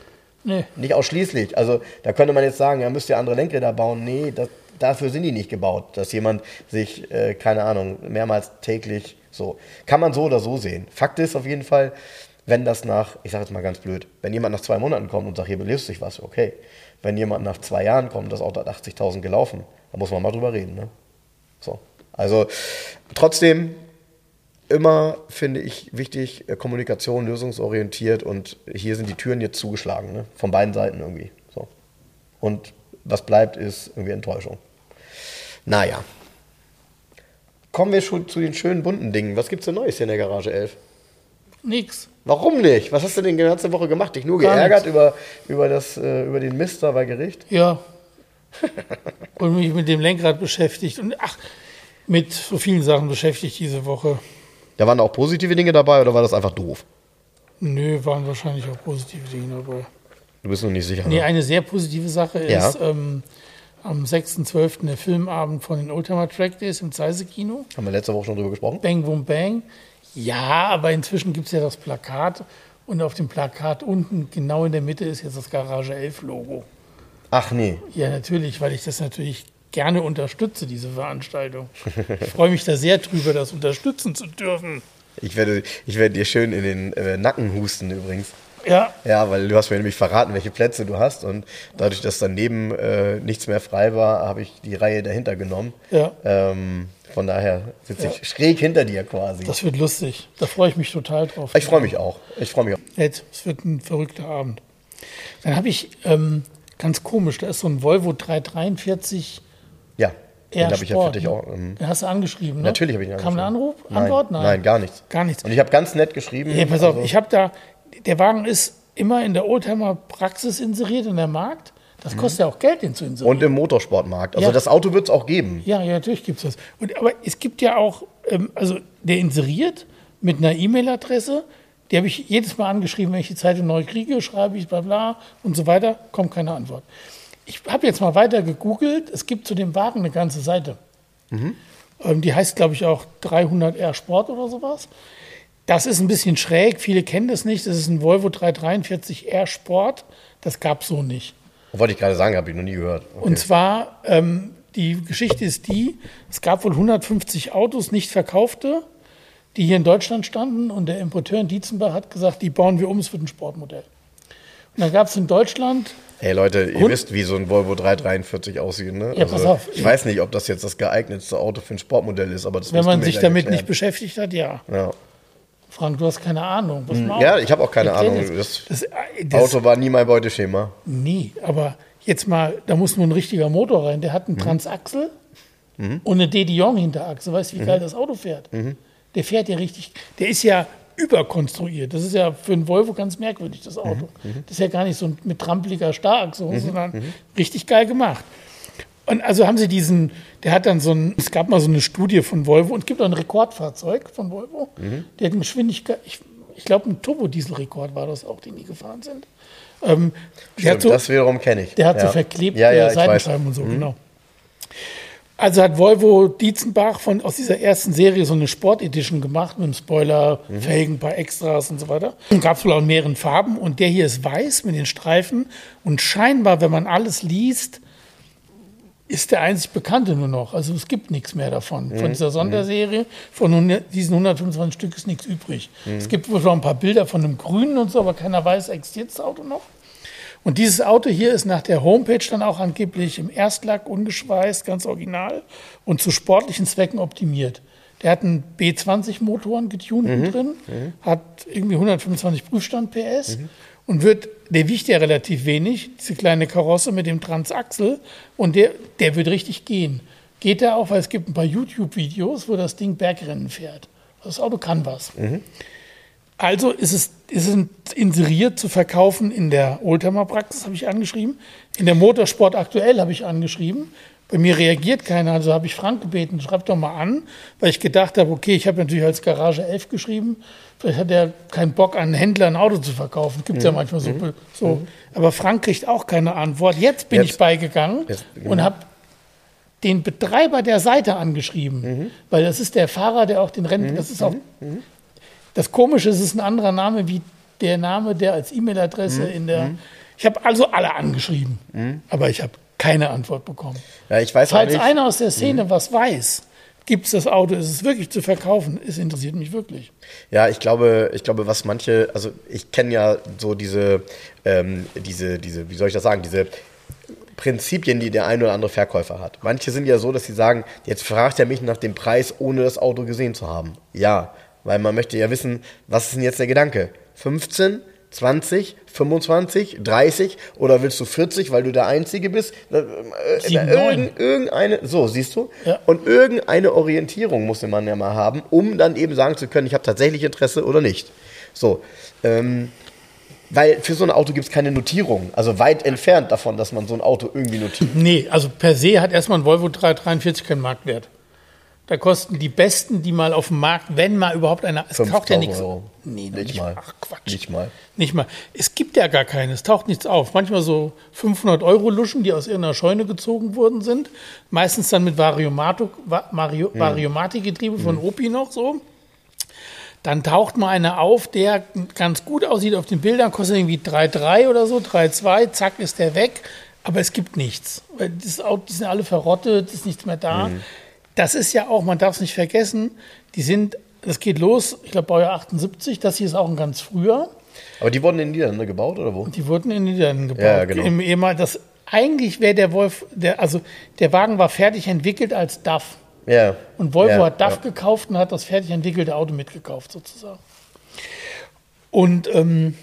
Nee. Nicht ausschließlich. Also da könnte man jetzt sagen, ja, müsst ihr andere Lenkräder bauen. Nee, das, dafür sind die nicht gebaut, dass jemand sich, äh, keine Ahnung, mehrmals täglich so. Kann man so oder so sehen. Fakt ist auf jeden Fall, wenn das nach, ich sage jetzt mal ganz blöd, wenn jemand nach zwei Monaten kommt und sagt, hier belebst sich was, okay. Wenn jemand nach zwei Jahren kommt, das Auto hat 80.000 gelaufen, dann muss man mal drüber reden. Ne? So. Also trotzdem immer, finde ich, wichtig, äh, Kommunikation lösungsorientiert und hier sind die Türen jetzt zugeschlagen, ne? von beiden Seiten irgendwie. So. Und was bleibt, ist irgendwie Enttäuschung. Naja. Kommen wir schon zu den schönen bunten Dingen. Was gibt's denn Neues hier in der Garage 11? Nix. Warum nicht? Was hast du denn die ganze Woche gemacht? Dich nur Gar geärgert über, über, das, äh, über den Mister bei Gericht? Ja. und mich mit dem Lenkrad beschäftigt und ach, mit so vielen Sachen beschäftigt diese Woche. Da waren auch positive Dinge dabei oder war das einfach doof? Nö, waren wahrscheinlich auch positive Dinge dabei. Du bist noch nicht sicher. Nee, ne? eine sehr positive Sache ja. ist ähm, am 6.12. der Filmabend von den Oldtimer Track Days im Zeise-Kino. Haben wir letzte Woche schon drüber gesprochen? Bang, boom, bang. Ja, aber inzwischen gibt es ja das Plakat und auf dem Plakat unten, genau in der Mitte, ist jetzt das Garage 11 Logo. Ach nee. Ja, natürlich, weil ich das natürlich gerne unterstütze, diese Veranstaltung. Ich freue mich da sehr drüber, das unterstützen zu dürfen. Ich werde, ich werde dir schön in den äh, Nacken husten übrigens. Ja. Ja, weil du hast mir nämlich verraten, welche Plätze du hast und dadurch, dass daneben äh, nichts mehr frei war, habe ich die Reihe dahinter genommen. Ja. Ähm, von daher sitze ich schräg hinter dir quasi. Das wird lustig. Da freue ich mich total drauf. Ich freue mich auch. Ich freue mich auch. Ed, es wird ein verrückter Abend. Dann habe ich ähm, ganz komisch, da ist so ein Volvo 343 ja. Den habe ich ja für dich auch. Ähm, den hast du angeschrieben, ne? Natürlich habe ich ihn angeschrieben. Kam ein Anruf? Nein, Antwort? Nein. Nein, gar nichts. Gar nichts. Und ich habe ganz nett geschrieben. Ja, pass auf, also ich habe da, der Wagen ist immer in der Oldtimer Praxis inseriert, in der Markt. Das kostet mhm. ja auch Geld, den zu inserieren. Und im Motorsportmarkt. Also ja. das Auto wird es auch geben. Ja, ja, natürlich gibt es das. Und, aber es gibt ja auch, ähm, also der inseriert mit einer E-Mail-Adresse, die habe ich jedes Mal angeschrieben, wenn ich die Zeitung neu kriege, schreibe ich bla bla und so weiter, kommt keine Antwort. Ich habe jetzt mal weiter gegoogelt. Es gibt zu dem Wagen eine ganze Seite. Mhm. Ähm, die heißt, glaube ich, auch 300R Sport oder sowas. Das ist ein bisschen schräg. Viele kennen das nicht. Das ist ein Volvo 343R Sport. Das gab es so nicht. Wollte ich gerade sagen, habe ich noch nie gehört. Okay. Und zwar, ähm, die Geschichte ist die, es gab wohl 150 Autos, nicht verkaufte, die hier in Deutschland standen. Und der Importeur in Dietzenbach hat gesagt, die bauen wir um, es wird ein Sportmodell. Und dann gab es in Deutschland Hey Leute, ihr und? wisst, wie so ein Volvo 343 aussieht, ne? Ja, also, pass auf. Ich weiß nicht, ob das jetzt das geeignetste Auto für ein Sportmodell ist, aber das Wenn man sich damit erklären. nicht beschäftigt hat, ja. ja. Frank, du hast keine Ahnung. Hm. Ja, ich habe auch keine Ahnung. Das, das, das, Auto war nie mein Beuteschema. Nie, aber jetzt mal, da muss nur ein richtiger Motor rein. Der hat einen mhm. Transaxel mhm. und eine De Dion Hinterachse. Weißt du, wie mhm. geil das Auto fährt? Mhm. Der fährt ja richtig. Der ist ja überkonstruiert. Das ist ja für einen Volvo ganz merkwürdig, das Auto. Mhm. mhm. Das ist ja gar nicht so mit trampeliger Stark, so, mhm. sondern mhm. richtig geil gemacht. Und also haben sie diesen, der hat dann so ein, es gab mal so eine Studie von Volvo und es gibt auch ein Rekordfahrzeug von Volvo. Der hat eine Geschwindigkeit, ich, ich glaube, ein Turbodieselrekord war das auch, den die gefahren sind. Ähm, Stimmt, so, das wiederum kenne ich. der hat ja. so verklebte ja, ja. Mhm. Seitenscheiben und so, genau. Also hat Volvo Dietzenbach von, aus dieser ersten Serie so eine Sport-Edition gemacht mit einem Spoiler, Mhm. Felgen, ein paar Extras und so weiter. Gab es wohl auch in mehreren Farben und der hier ist weiß mit den Streifen und scheinbar, wenn man alles liest, ist der einzig Bekannte nur noch. Also es gibt nichts mehr davon. Mhm. Von dieser Sonderserie, von 100 diesen 125 Stück ist nichts übrig. Mhm. Es gibt wohl noch ein paar Bilder von einem Grünen und so, aber keiner weiß, existiert das Auto noch. Und dieses Auto hier ist nach der Homepage dann auch angeblich im Erstlack ungeschweißt, ganz original und zu sportlichen Zwecken optimiert. Der hat einen B20-Motoren getunt drin, hat irgendwie 125 Prüfstand PS und wird, der wiegt ja relativ wenig, diese kleine Karosse mit dem Transaxel und der, der wird richtig gehen. Geht er auch, weil es gibt ein paar YouTube-Videos, wo das Ding Bergrennen fährt. Das Auto kann was. Also ist es, ist es inseriert zu verkaufen in der Oldtimer-Praxis, habe ich angeschrieben. In der Motorsport aktuell habe ich angeschrieben. Bei mir reagiert keiner, also habe ich Frank gebeten, schreib doch mal an, weil ich gedacht habe, okay, ich habe natürlich als Garage 11 geschrieben, vielleicht hat er keinen Bock, an einen Händler ein Auto zu verkaufen. Gibt es ja manchmal so. so. Aber Frank kriegt auch keine Antwort. Jetzt bin Jetzt- ich beigegangen jetzt- und habe den Betreiber der Seite angeschrieben, weil das ist der Fahrer, der auch den Rennen, das ist auch das Komische ist, es ist ein anderer Name wie der Name, der als E-Mail-Adresse in der. Ich habe also alle angeschrieben, aber ich habe keine Antwort bekommen. Ja, ich weiß Falls einer aus der Szene was weiß, gibt es das Auto, ist es wirklich zu verkaufen? Es interessiert mich wirklich. Ja, ich glaube, ich glaube, was manche, also ich kenne ja so diese, ähm, diese, diese, wie soll ich das sagen, diese Prinzipien, die der ein oder andere Verkäufer hat. Manche sind ja so, dass sie sagen, jetzt fragt er mich nach dem Preis, ohne das Auto gesehen zu haben. Ja, weil man möchte ja wissen, was ist denn jetzt der Gedanke? 15? 20, 25, 30 oder willst du 40, weil du der Einzige bist? Äh, äh, Sieben, irgend, irgendeine, so siehst du? Ja. Und irgendeine Orientierung musste man ja mal haben, um dann eben sagen zu können, ich habe tatsächlich Interesse oder nicht. So, ähm, weil für so ein Auto gibt es keine Notierung. Also weit entfernt davon, dass man so ein Auto irgendwie notiert. Nee, also per se hat erstmal ein Volvo 343 keinen Marktwert. Da kosten die besten, die mal auf dem Markt, wenn mal überhaupt einer, es taucht ja 5000 nichts. Euro. Nee, noch Nicht mal. Ach Quatsch. Nicht mal. Nicht mal. Es gibt ja gar keine, es taucht nichts auf. Manchmal so 500 Euro Luschen, die aus irgendeiner Scheune gezogen worden sind. Meistens dann mit Variomato, Va- Mario, Variomati-Getriebe von Opi noch so. Dann taucht mal einer auf, der ganz gut aussieht auf den Bildern, kostet irgendwie 3,3 oder so, 3,2, zack, ist der weg. Aber es gibt nichts. Das Auto, die sind alle verrottet, ist nichts mehr da. Das ist ja auch, man darf es nicht vergessen, die sind, das geht los, ich glaube Baujahr 78, das hier ist auch ein ganz früher. Aber die wurden in den Niederlanden gebaut oder wo? Die wurden in den Niederlanden gebaut. Ja, genau. Im ehemal, das, eigentlich wäre der Wolf, der, also der Wagen war fertig entwickelt als DAF. Ja. Und Volvo ja, hat DAF ja. gekauft und hat das fertig entwickelte Auto mitgekauft, sozusagen. Und ähm,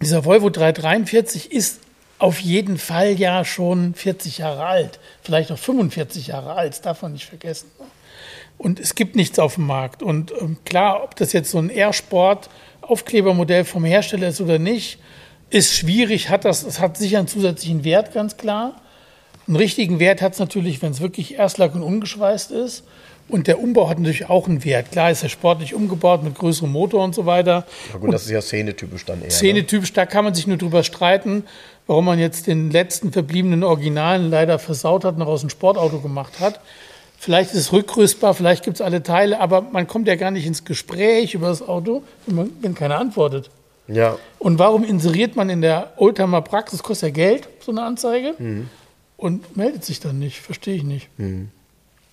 dieser Volvo 343 ist auf jeden Fall ja schon 40 Jahre alt, vielleicht auch 45 Jahre alt, das darf man nicht vergessen. Und es gibt nichts auf dem Markt. Und ähm, klar, ob das jetzt so ein Airsport-Aufklebermodell vom Hersteller ist oder nicht, ist schwierig, hat das, es hat sicher einen zusätzlichen Wert, ganz klar. Einen richtigen Wert hat es natürlich, wenn es wirklich Erstlack und ungeschweißt ist. Und der Umbau hat natürlich auch einen Wert. Klar ist er sportlich umgebaut mit größerem Motor und so weiter. Na gut, das ist ja szenetypisch dann eher. Ne? Szenetypisch, da kann man sich nur drüber streiten, warum man jetzt den letzten verbliebenen Originalen leider versaut hat und noch aus einem Sportauto gemacht hat. Vielleicht ist es rückrüstbar, vielleicht gibt es alle Teile, aber man kommt ja gar nicht ins Gespräch über das Auto, wenn, keiner antwortet. Ja. Und warum inseriert man in der Oldtimer Praxis, kostet ja Geld, so eine Anzeige, Mhm. und meldet sich dann nicht? Verstehe ich nicht.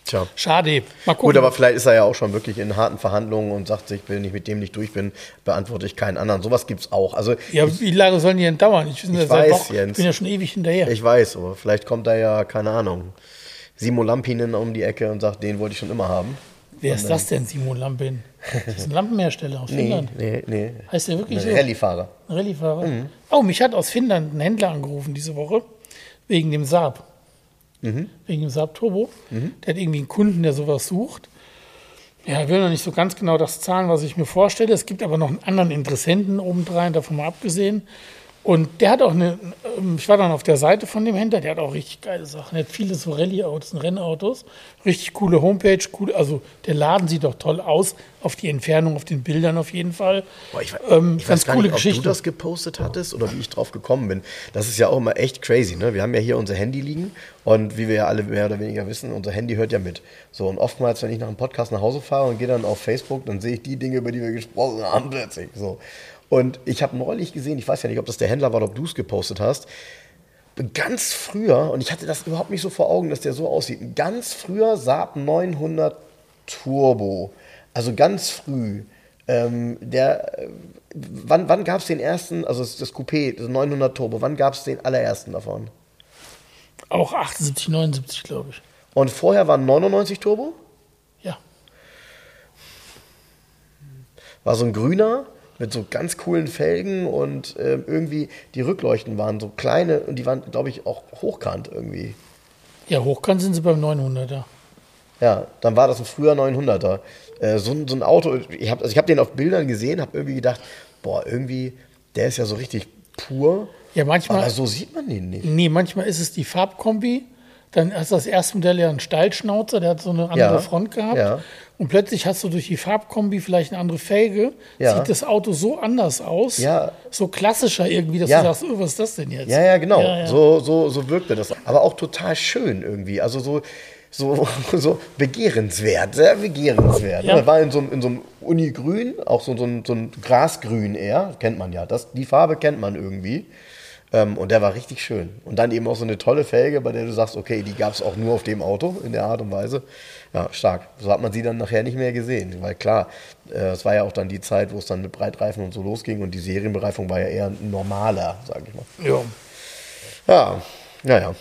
Tja. Schade. Mal gucken. Gut, aber vielleicht ist er ja auch schon wirklich in harten Verhandlungen und sagt sich, wenn ich mit dem nicht durch bin, beantworte ich keinen anderen. Sowas gibt's auch. Also ja, wie lange sollen die denn dauern? Ich, bin ja Ich weiß, Wochen- Jens. ich bin ja schon ewig hinterher. ich weiß, aber vielleicht kommt da ja, keine Ahnung, Simo Lampinen um die Ecke und sagt, den wollte ich schon immer haben. Wer ist das denn, Simon Lampin? Das ist ein Lampenhersteller aus Finnland. nee, nee. Heißt der wirklich Ein so? Rallye-Fahrer. Ein Rallyefahrer. Oh, mich hat aus Finnland ein Händler angerufen diese Woche wegen dem Saab. Wegen dem Saab Turbo. Der hat irgendwie einen Kunden, der sowas sucht. Ja, ich will noch nicht so ganz genau das zahlen, was ich mir vorstelle. Es gibt aber noch einen anderen Interessenten obendrein, davon mal abgesehen. Und der hat auch eine, ähm, ich war dann auf der Seite von dem Händler, der hat auch richtig geile Sachen. Der hat viele so Rallye-Autos und Rennautos. Richtig coole Homepage, cool, also der Laden sieht doch toll aus, auf die Entfernung, auf den Bildern auf jeden Fall. Boah, ich, ähm, ich ganz weiß gar coole nicht, ob Geschichte. du das gepostet hattest oder wie ich drauf gekommen bin. Das ist ja auch immer echt crazy. Ne? Wir haben ja hier unser Handy liegen und wie wir ja alle mehr oder weniger wissen, unser Handy hört ja mit. So und oftmals, wenn ich nach einem Podcast nach Hause fahre und gehe dann auf Facebook, dann sehe ich die Dinge, über die wir gesprochen haben, plötzlich. So. Und ich habe neulich gesehen, ich weiß ja nicht, ob das der Händler war oder ob du es gepostet hast, ganz früher, und ich hatte das überhaupt nicht so vor Augen, dass der so aussieht, ganz früher Saab 900 Turbo, also ganz früh. Ähm, der, äh, wann wann gab es den ersten, also das, das Coupé, das 900 Turbo, wann gab es den allerersten davon? Auch 78, 79, glaube ich. Und vorher war 99 Turbo, Ja. war so ein grüner mit so ganz coolen Felgen und ähm, irgendwie die Rückleuchten waren so kleine und die waren, glaube ich, auch hochkant irgendwie. Ja, hochkant sind sie beim 900er. Ja, dann war das ein früher 900er. Äh, so, ein- so ein Auto, ich habe also ich hab den auf Bildern gesehen, habe irgendwie gedacht, boah, irgendwie, der ist ja so richtig pur. Ja, manchmal. Aber so sieht man den nicht. Nee, manchmal ist es die Farbkombi. Dann ist das erste Modell ja ein Steilschnauzer, der hat so eine andere Ja, Front gehabt. ja. Und plötzlich hast du durch die Farbkombi vielleicht eine andere Felge. Ja. Sieht das Auto so anders aus. Ja. So klassischer irgendwie, dass du sagst, oh, was ist das denn jetzt? Ja, ja, genau. So, so, so wirkte das. Aber auch total schön irgendwie. Also so, so, so begehrenswert, sehr begehrenswert. Ja. War in so, einem- in so einem Unigrün, auch so, so, ein, so ein Grasgrün eher, kennt man ja. Das, die Farbe kennt man irgendwie. Ähm, und der war richtig schön. Und dann eben auch so eine tolle Felge, bei der du sagst, okay, die gab es auch nur auf dem Auto in der Art und Weise. Ja, stark. So hat man sie dann nachher nicht mehr gesehen. Weil klar, äh, es war ja auch dann die Zeit, wo es dann mit Breitreifen und so losging und die Serienbereifung war ja eher normaler, sag ich mal. ja. Ja, naja.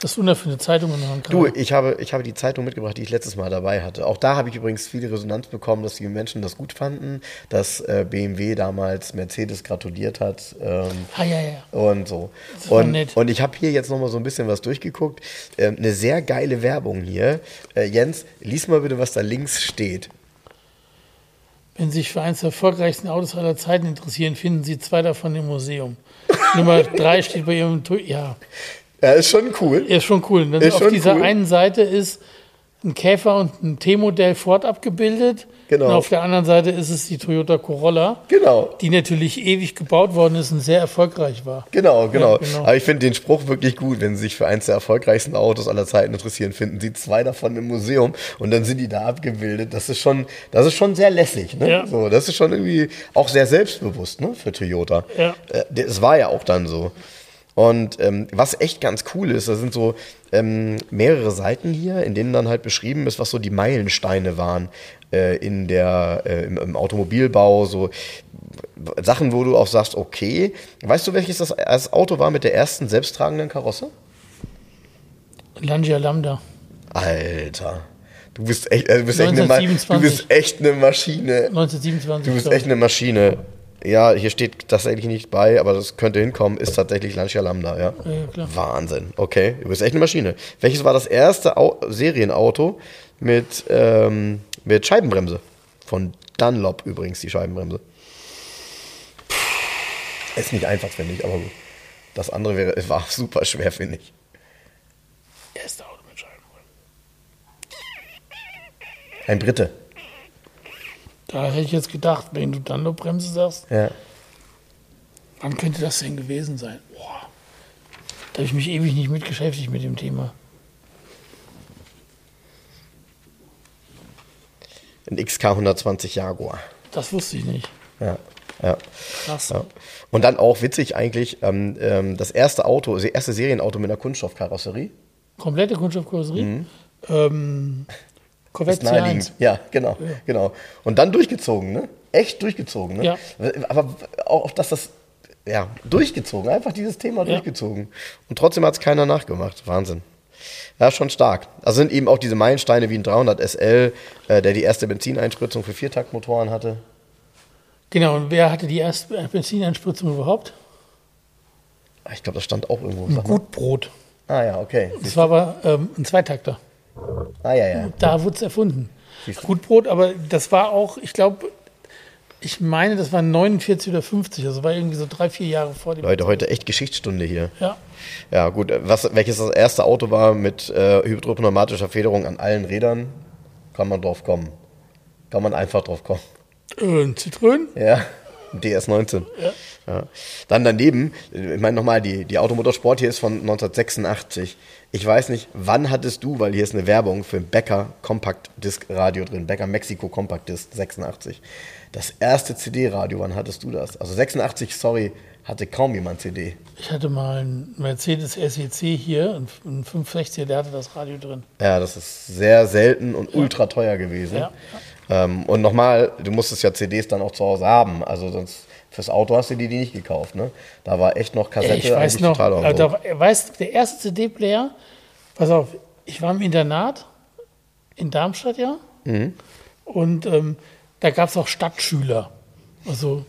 Was du denn da für eine Zeitung in der Hand? Du, ich habe, ich habe die Zeitung mitgebracht, die ich letztes Mal dabei hatte. Auch da habe ich übrigens viele Resonanz bekommen, dass die Menschen das gut fanden, dass äh, BMW damals Mercedes gratuliert hat. Ähm, ah, ja, ja. und so. Das war Und, nett. und ich habe hier jetzt noch mal so ein bisschen was durchgeguckt. Ähm, eine sehr geile Werbung hier. Äh, Jens, lies mal bitte, was da links steht. Wenn Sie sich für eines der erfolgreichsten Autos aller Zeiten interessieren, finden Sie zwei davon im Museum. Nummer drei steht bei Ihrem. Tu ja, Ja, ist schon cool. ist schon cool. Ist auf dieser cool. einen Seite ist ein Käfer und ein T-Modell Ford abgebildet. Genau. Und auf der anderen Seite ist es die Toyota Corolla, Genau. die natürlich ewig gebaut worden ist und sehr erfolgreich war. Genau, genau. Ja, genau. Aber ich finde den Spruch wirklich gut. Wenn Sie sich für eins der erfolgreichsten Autos aller Zeiten interessieren, finden Sie zwei davon im Museum und dann sind die da abgebildet. Das ist schon, das ist schon sehr lässig. Ne? Ja. So, das ist schon irgendwie auch sehr selbstbewusst ne, für Toyota. Ja. Äh, Das war ja auch dann so. Und ähm, was echt ganz cool ist, da sind so ähm, mehrere Seiten hier, in denen dann halt beschrieben ist, was so die Meilensteine waren äh, in der, äh, im, im Automobilbau, so Sachen, wo du auch sagst, okay, weißt du, welches das, das Auto war mit der ersten selbsttragenden Karosse? Langia Lambda. Alter, du bist echt, äh, du bist echt, eine, du 1927. bist echt eine Maschine. 1927. Du bist echt eine Maschine. Ja, hier steht tatsächlich nicht bei, aber das könnte hinkommen, ist tatsächlich Lancia Lambda, ja. Ja, klar. Wahnsinn. Okay, du bist echt eine Maschine. Welches war das erste Au Serienauto mit, ähm, mit Scheibenbremse? Von Dunlop übrigens, die Scheibenbremse. Ist nicht einfach, finde ich, aber gut. Das andere wäre, war super schwer, finde ich. Erste Auto mit Scheibenbremse. Ein Brite. Da hätte ich jetzt gedacht, wenn du Dunlop-Bremse sagst, Ja. wann könnte das denn gewesen sein? Boah. Da habe ich mich ewig nicht mit beschäftigt mit dem Thema. Ein XK 120 Jaguar. Das wusste ich nicht. Ja. Ja. Krass. Ja. Und dann auch witzig eigentlich, ähm, ähm, das erste Auto, das erste Serienauto mit einer Kunststoffkarosserie. Komplette Kunststoffkarosserie. Ähm, Corvette. Ist naheliegend. C1. Ja, genau, genau. Und dann durchgezogen, ne? Echt durchgezogen, ne? Ja. Aber auch, dass das, ja, durchgezogen, einfach dieses Thema Ja. durchgezogen. Und trotzdem hat es keiner nachgemacht. Wahnsinn. Ja, schon stark. Also sind eben auch diese Meilensteine wie ein 300 SL, äh, der die erste Benzineinspritzung für Viertaktmotoren hatte. Genau, und wer hatte die erste Benzineinspritzung überhaupt? Ah, Ich glaube, das stand auch irgendwo. Ein. Gutbrot. Ah ja, okay. Das war aber ähm, ein Zweitakter. Ah ja, ja. Da wurde es erfunden. Gutbrot, aber das war auch, ich glaube, Ich meine, das waren 49 oder 50, also war irgendwie so drei, vier Jahre vor dem. Leute, heute echt Geschichtsstunde hier. Ja. Ja, gut. Was, welches das erste Auto war mit äh, hydropneumatischer Federung an allen Rädern, kann man drauf kommen. Kann man einfach drauf kommen. Äh, ein Citroën? Ja, DS19. Ja. Ja. Dann daneben, ich meine nochmal, die, die Automotorsport hier ist von 1986. Ich weiß nicht, wann hattest du, weil hier ist eine Werbung für ein Becker Compact Disc Radio drin, Becker Mexico Compact Disc 86. Das erste CD-Radio, wann hattest du das? Also 86, sorry, hatte kaum jemand CD. Ich hatte mal einen Mercedes SEC hier, einen einen 560er, der hatte das Radio drin. Ja, das ist sehr selten und ultra teuer gewesen. Ja. Ähm, und nochmal, du musstest ja CDs dann auch zu Hause haben. Also sonst fürs Auto hast du die, die nicht gekauft. Ne? Da war echt noch Kassette ich weiß noch, total da, weißt der erste CD-Player, pass auf, ich war im Internat in Darmstadt, ja. Mhm. Und ähm, da gab es auch Stadtschüler. Also,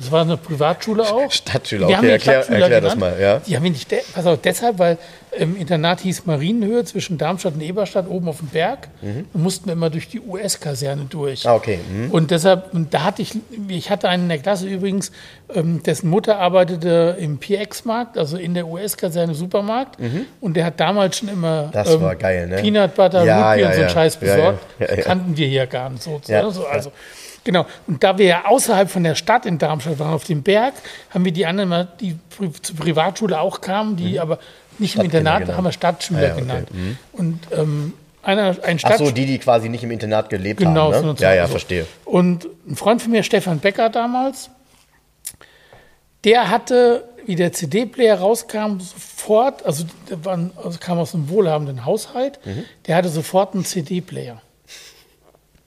es war eine Privatschule auch. Stadtschüler, Die okay, erklär- Stadtschüler erklär das genannt. mal, ja. Die haben ihn nicht, pass auf, deshalb, weil im Internat hieß Marienhöhe zwischen Darmstadt und Eberstadt oben auf dem Berg. Da mussten wir immer durch die US-Kaserne durch. Mhm. Ah, okay. Mhm. Und deshalb, und da hatte ich, ich hatte einen in der Klasse übrigens, ähm, dessen Mutter arbeitete im PX-Markt, also in der US-Kaserne Supermarkt. Und der hat damals schon immer Mhm. Das war geil, ne? Peanut Butter, Ja, Root Beer ja, und so einen ja. Scheiß besorgt. Ja. Kannten wir hier gar nicht so. So also, Genau. Und da wir ja außerhalb von der Stadt in Darmstadt waren, auf dem Berg, haben wir die anderen, mal, die zur Privatschule auch kamen, die aber nicht im Mhm. Internat, genannt. haben wir Stadtschüler Ah ja, okay. genannt. Und ähm, einer, ein Ach so, die, die quasi nicht im Internat gelebt Genau, haben. Ne? sondern zu Ja, ja, Hause. verstehe. Und ein Freund von mir, Stefan Becker damals, der hatte, wie der CD-Player rauskam, sofort, also, der war, also kam aus einem wohlhabenden Haushalt, Mhm. der hatte sofort einen CD-Player.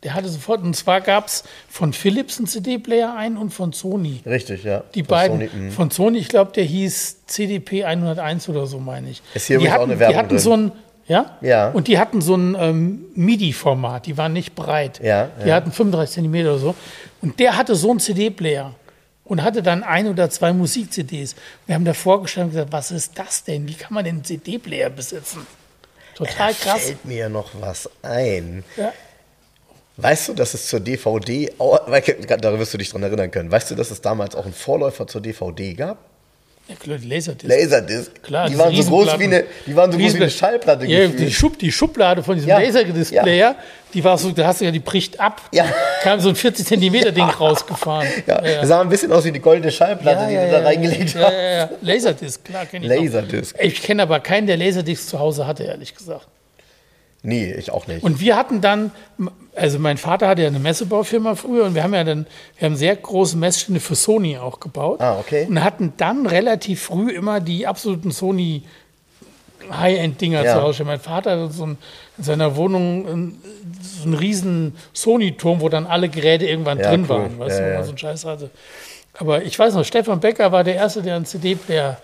Der hatte sofort, und zwar gab es von Philips einen CD-Player ein und von Sony. Richtig, ja. Die Von beiden Sony, mhm. von Sony, ich glaube, der hieß CDP 101 oder so, meine ich. Ist hier die übrigens auch hatten, eine Werbung Die hatten drin. so ein, ja? Ja. Und die hatten so ein ähm, MIDI-Format, die waren nicht breit. Ja, Die ja. hatten 35 Zentimeter oder so. Und der hatte so einen CD-Player und hatte dann ein oder zwei Musik-CDs. Wir haben da vorgestellt und gesagt, was ist das denn? Wie kann man denn einen CD-Player besitzen? Total krass. Fällt mir noch was ein. Ja. Weißt du, dass es zur DVD, da wirst du dich dran erinnern können, weißt du, dass es damals auch einen Vorläufer zur DVD gab? Ja, klar, die Laserdisc. Laserdisc. Klar, die waren so groß wie eine, die waren so groß wie eine. Schallplatte Ja, die, Schub, die Schublade von diesem Ja, Laserdisc-Player, die war so, da hast du ja, die bricht ab. Ja. Kam so ein 40 Zentimeter Ding rausgefahren. Ja, das sah ein bisschen aus wie die goldene Schallplatte, die du da reingelegt ja, hast. ja, ja. Laserdisc, klar, kenne ich Laserdisc. Ich kenne aber keinen, der Laserdisc zu Hause hatte, ehrlich gesagt. Nee, ich auch nicht. Und wir hatten dann, also mein Vater hatte ja eine Messebaufirma früher und wir haben ja dann, wir haben sehr große Messstände für Sony auch gebaut. Ah, okay. Und hatten dann relativ früh immer die absoluten Sony High-End-Dinger Ja. zu Hause. Mein Vater hatte so ein, in seiner Wohnung so einen riesen Sony-Turm, wo dann alle Geräte irgendwann Ja, drin cool. waren, weißt Ja, du, wo man so einen Scheiß hatte. Aber ich weiß noch, Stefan Becker war der Erste, der einen CD-Player.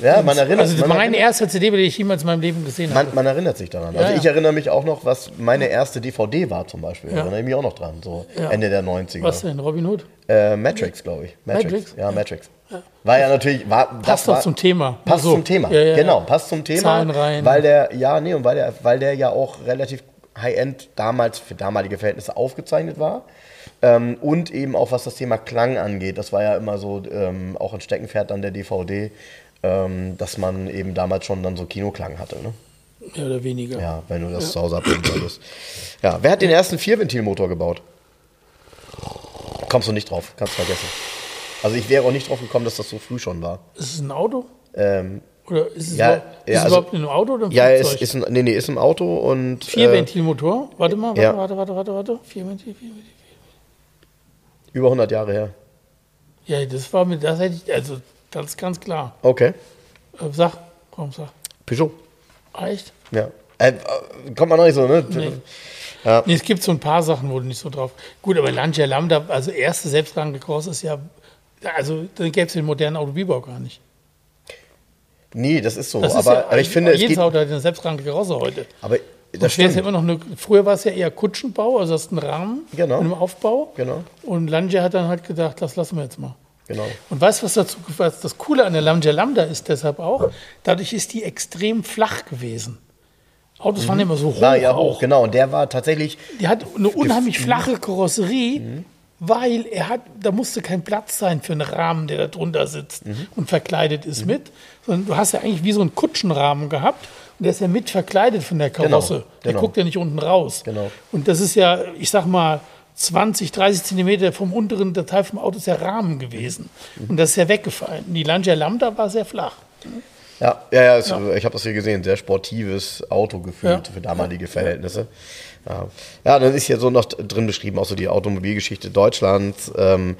Ja, man erinnert, Also das man, war mein erinnert, erster CD-Player, den ich jemals in meinem Leben gesehen habe. man, man erinnert sich daran. Ja, also ja. ich erinnere mich auch noch, was meine erste DVD war zum Beispiel. Da Ja. erinnere ich mich auch noch dran, so Ja. Ende der 90er. Was denn, Robin Hood? Äh, Matrix, glaube ich. Matrix. Matrix? Ja, Matrix. War ja natürlich, war, Passt doch war, zum Thema. Passt So. zum Thema, Ja, ja, genau, ja. passt zum Thema. Zahlenreihen. Weil der, ja, nee, und weil der, weil der ja auch relativ High-End damals für damalige Verhältnisse aufgezeichnet war. Ähm, und eben auch was das Thema Klang angeht. Das war ja immer so ähm, auch ein Steckenpferd dann der DVD, ähm, dass man eben damals schon dann so Kinoklang hatte. Ne? Mehr oder weniger. Ja, wenn du das zu Hause abbilden solltest. Ja, wer hat den ersten Vierventilmotor gebaut? Kommst du nicht drauf, kannst vergessen. Also ich wäre auch nicht drauf gekommen, dass das so früh schon war. Ist es ein Auto? Ähm, Oder ist es, Ja, überhaupt, ist ja, es also- überhaupt in einem Auto oder im ja, es Flugzeug? ist ein, nee, nee, ist im Auto und äh, Ventilmotor? Warte mal, warte, ja. warte, warte, warte, warte. Vier Ventil, vier Ventil. über 100 Jahre her. Ja, das war mit, das hätte ich, also das ist ganz klar. Okay, Äh, sag, komm, sag. Peugeot. Ah, Echt? Ja. Äh, äh, kommt man noch nicht so, ne? Nee. Nee, es gibt so ein paar Sachen, wo du nicht so drauf. Gut, aber Lancia Lambda, also erste selbstrangige Cross ist ja, also dann gäbe es den modernen Autobibau gar nicht. Nee, das ist so. Das aber, ist ja, aber ich finde, es jedes. Auto hat eine selbstrangige Karosse heute. Aber Das wäre ja stimmt. immer noch eine, früher war es ja eher Kutschenbau, also hast einen Rahmen Genau. mit einem Aufbau. Genau. Und Lancia hat dann halt gedacht, das lassen wir jetzt mal. Genau. Und weißt du, was, dazu, was das Coole an der Lambda Lambda ist deshalb auch? Dadurch ist die extrem flach gewesen. Autos waren immer so hoch. War ja auch. hoch, genau. Und der war tatsächlich. Die hat eine unheimlich flache Karosserie, weil er hat, da musste kein Platz sein für einen Rahmen, der da drunter sitzt Mhm. und verkleidet ist mit, sondern du hast ja eigentlich wie so einen Kutschenrahmen gehabt und der ist ja mit verkleidet von der Karosse. Der genau. guckt ja nicht unten raus. Genau. Und das ist ja, ich sag mal, 20, 30 Zentimeter vom unteren Teil vom Auto ist der Rahmen gewesen. Und das ist ja weggefallen. Die Lancia Lambda war sehr flach. Ja, ja, ja, es, ich habe das hier gesehen. Sehr sportives Auto gefühlt Ja. für damalige Verhältnisse. Ja. ja, dann ist hier so noch drin beschrieben, auch so die Automobilgeschichte Deutschlands, ähm,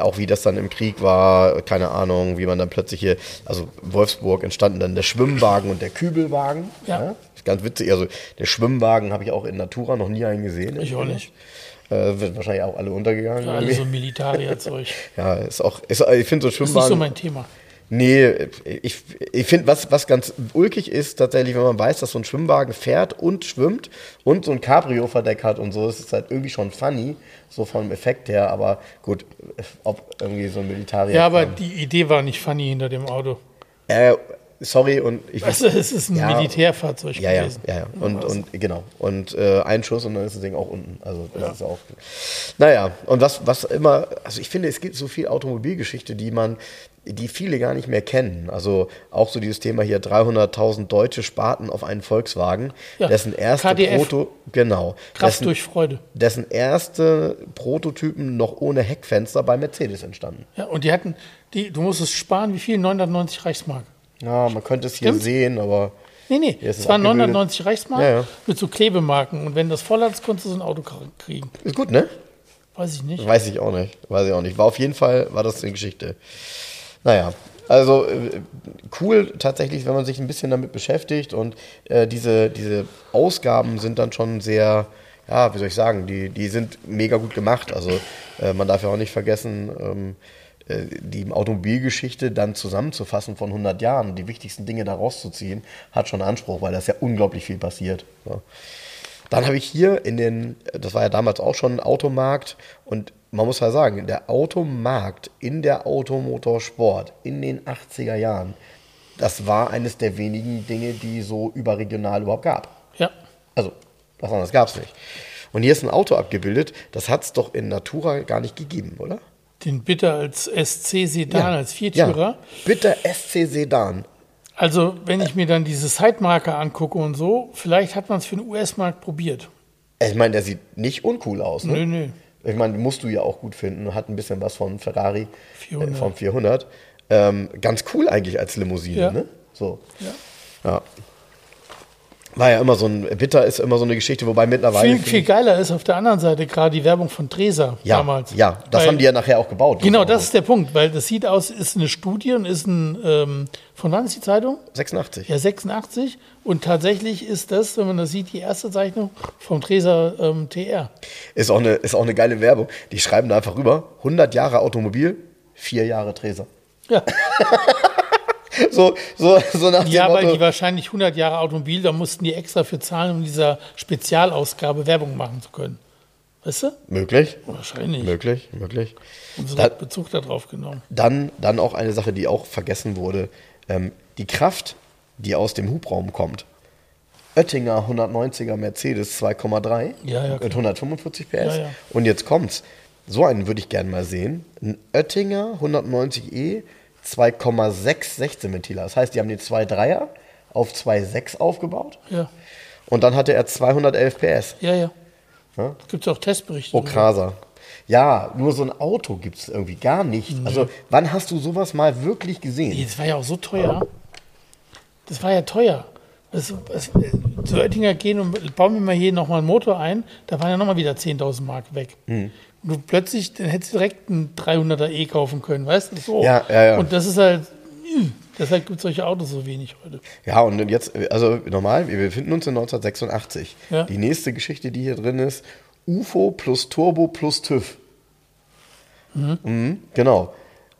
auch wie das dann im Krieg war, keine Ahnung, wie man dann plötzlich hier, also Wolfsburg entstanden dann der Schwimmwagen und der Kübelwagen. Ja. Ist ganz witzig, also der Schwimmwagen habe ich auch in Natura noch nie einen gesehen. Ich auch nicht. Äh, wird wahrscheinlich auch alle untergegangen. Alles irgendwie. so Militarierzeug. Ja, ist auch, ist, ich finde so Das ist nicht so mein Thema. Nee, ich, ich finde, was, was ganz ulkig ist, tatsächlich, wenn man weiß, dass so ein Schwimmwagen fährt und schwimmt und so ein Cabrio-Verdeck hat und so, ist es halt irgendwie schon funny, so vom Effekt her, aber gut, ob irgendwie so ein Militarier. Ja, aber die Idee war nicht funny hinter dem Auto. Äh, sorry, und ich Also, es ist ein Ja. Militärfahrzeug ja, ja, gewesen. ja, ja. Und, und genau. Und äh, ein Schuss und dann ist das Ding auch unten. Also das ist auch. Naja, und was, was immer, also ich finde, es gibt so viel Automobilgeschichte, die man, die viele gar nicht mehr kennen. Also auch so dieses Thema hier 300.000 deutsche Sparten auf einen Volkswagen, Ja, dessen erste KDF. Proto, genau, Kraft dessen, durch Freude. dessen erste Prototypen noch ohne Heckfenster bei Mercedes entstanden. Ja, und die hatten, die, du musstest sparen, wie viel? 990 Reichsmark. Ja, man könnte es hier Stimmt. sehen, aber Nee, nee, es waren abgebildet. 990 Reichsmark Ja, ja. mit so Klebemarken. Und wenn das voll hat, konntest du so ein Auto kr- kriegen. ist gut, ne? Weiß ich nicht. Weiß ich auch nicht. Weiß ich auch nicht. War auf jeden Fall, war das eine Geschichte. Naja, also äh, cool tatsächlich, wenn man sich ein bisschen damit beschäftigt und äh, diese, diese Ausgaben sind dann schon sehr, ja, wie soll ich sagen, die, die sind mega gut gemacht. Also äh, man darf ja auch nicht vergessen, ähm, äh, die Automobilgeschichte dann zusammenzufassen von 100 Jahren, die wichtigsten Dinge da rauszuziehen, hat schon Anspruch, weil das ja unglaublich viel passiert. Ja. Dann habe ich hier in den, das war ja damals auch schon ein Automarkt und man muss ja sagen, der Automarkt in der Automotorsport in den 80er Jahren, das war eines der wenigen Dinge, die so überregional überhaupt gab. Ja. Also, was anderes gab es nicht. Und hier ist ein Auto abgebildet, das hat es doch in Natura gar nicht gegeben, oder? Den Bitter als SC Sedan, als Viertürer. Ja. Bitte SC Sedan. Also, wenn ich mir dann diese Sidemarker angucke und so, vielleicht hat man es für den US-Markt probiert. Ich meine, der sieht nicht uncool aus. Ne? Nö, nö. Ich meine, musst du ja auch gut finden. Hat ein bisschen was von Ferrari 400. Äh, vom 400. Ähm, ganz cool eigentlich als Limousine, Ja. ne? So. Ja. Ja. War ja immer so ein, Bitter ist immer so eine Geschichte, wobei mittlerweile. Viel, viel geiler ist auf der anderen Seite gerade die Werbung von Tresa ja, damals. Ja, das Weil- haben die ja nachher auch gebaut. Genau, das ist der Punkt, weil das sieht aus, ist eine Studie und ist ein, ähm, von wann ist die Zeitung? 86. Ja, 86. Und tatsächlich ist das, wenn man das sieht, die erste Zeichnung vom Tresa ähm, TR. Ist, auch eine, ist auch eine geile Werbung. Die schreiben da einfach rüber: 100 Jahre Automobil, 4 Jahre Treser. Ja, So, so, so nach dem ja weil die wahrscheinlich 100 Jahre Automobil, da mussten die extra für zahlen, um dieser Spezialausgabe Werbung machen zu können. Weißt du? Möglich, Wahrscheinlich. möglich, möglich. Und so Da- Bezug darauf genommen. Dann, dann auch eine Sache, die auch vergessen wurde. Ähm, die Kraft, die aus dem Hubraum kommt. Oettinger 190er Mercedes 2,3 Ja, ja, mit klar. 145 PS. Ja, ja. Und jetzt kommt's. So einen würde ich gerne mal sehen. Ein Oettinger 190e 2,6 16-Ventiler. Das heißt, die haben den 2,3er auf 2,6 aufgebaut. Ja, Und dann hatte er 211 PS. ja, ja. Ja? Es gibt auch Testberichte. Oh. Kraser. Ja, nur so ein Auto gibt es irgendwie gar nicht. Also, wann hast du sowas mal wirklich gesehen? Nee, Das war ja auch so teuer. Das war ja teuer. Das, das, zu Oettinger gehen und bauen wir mal hier nochmal einen Motor ein, da waren ja nochmal wieder 10.000 Mark weg. Hm. Du plötzlich, dann hättest du direkt einen 300er E kaufen können, weißt du? So. Ja, ja, ja. Und das ist halt, mh, deshalb gibt es solche Autos so wenig heute. Ja, und jetzt, also normal, wir befinden uns in 1986. Ja. Die nächste Geschichte, die hier drin ist, UFO plus Turbo plus TÜV. Mhm, genau.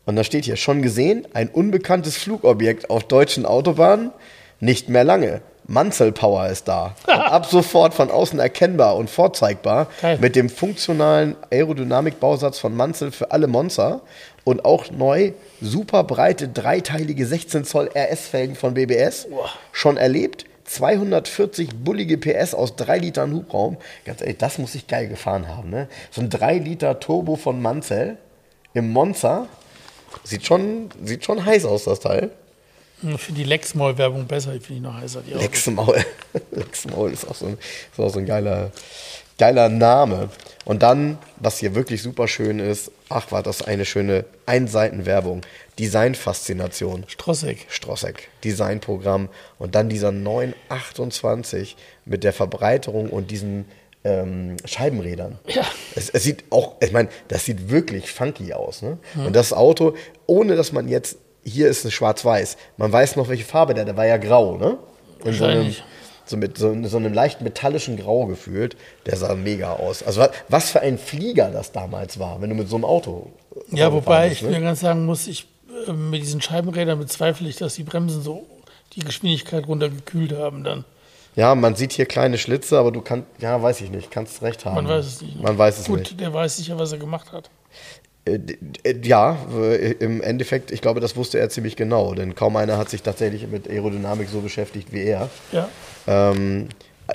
Und da steht hier, schon gesehen, ein unbekanntes Flugobjekt auf deutschen Autobahnen, nicht mehr lange. Manzel Power ist da. Ab sofort von außen erkennbar und vorzeigbar Geil. mit dem funktionalen Aerodynamikbausatz von Manzel für alle Monster und auch neu super breite dreiteilige 16 Zoll RS-Felgen von BBS. Schon erlebt, 240 bullige PS aus 3 Litern Hubraum. Ganz ehrlich, das muss ich geil gefahren haben. Ne? So ein 3 Liter Turbo von Mansell im Monza. Sieht schon, sieht schon heiß aus, das Teil. Ich finde die Lexmaul-Werbung besser, die finde ich noch heißer. Die. Lexmaul. Lexmaul ist auch so ein, ist auch so ein geiler, geiler Name. Und dann, was hier wirklich super schön ist, ach, war das eine schöne Einseitenwerbung. Designfaszination. Strossek. Strossek, Designprogramm und dann dieser 928 mit der Verbreiterung und diesen ähm, Scheibenrädern. Ja. Es, es sieht auch, ich meine, das sieht wirklich funky aus. Ne? Und das Auto, ohne dass man jetzt, hier ist es schwarz-weiß, man weiß noch, welche Farbe der, der war ja grau, ne? In so einem, so mit so, so einem leicht metallischen Grau gefühlt, der sah mega aus. Also was, was für ein Flieger das damals war, wenn du mit so einem Auto. äh, Ja, wobei bist, ich mir ganz sagen muss, ich äh, mit diesen Scheibenrädern bezweifle ich, dass die Bremsen so die Geschwindigkeit runtergekühlt haben dann. Ja, man sieht hier kleine Schlitze, aber du kannst, ja, weiß ich nicht, kannst recht haben. Man weiß es nicht. Man weiß es Gut, nicht. der weiß sicher, was er gemacht hat. Äh, d- Ja, äh, im Endeffekt, ich glaube, das wusste er ziemlich genau, denn kaum einer hat sich tatsächlich mit Aerodynamik so beschäftigt wie er. Ja. Ähm,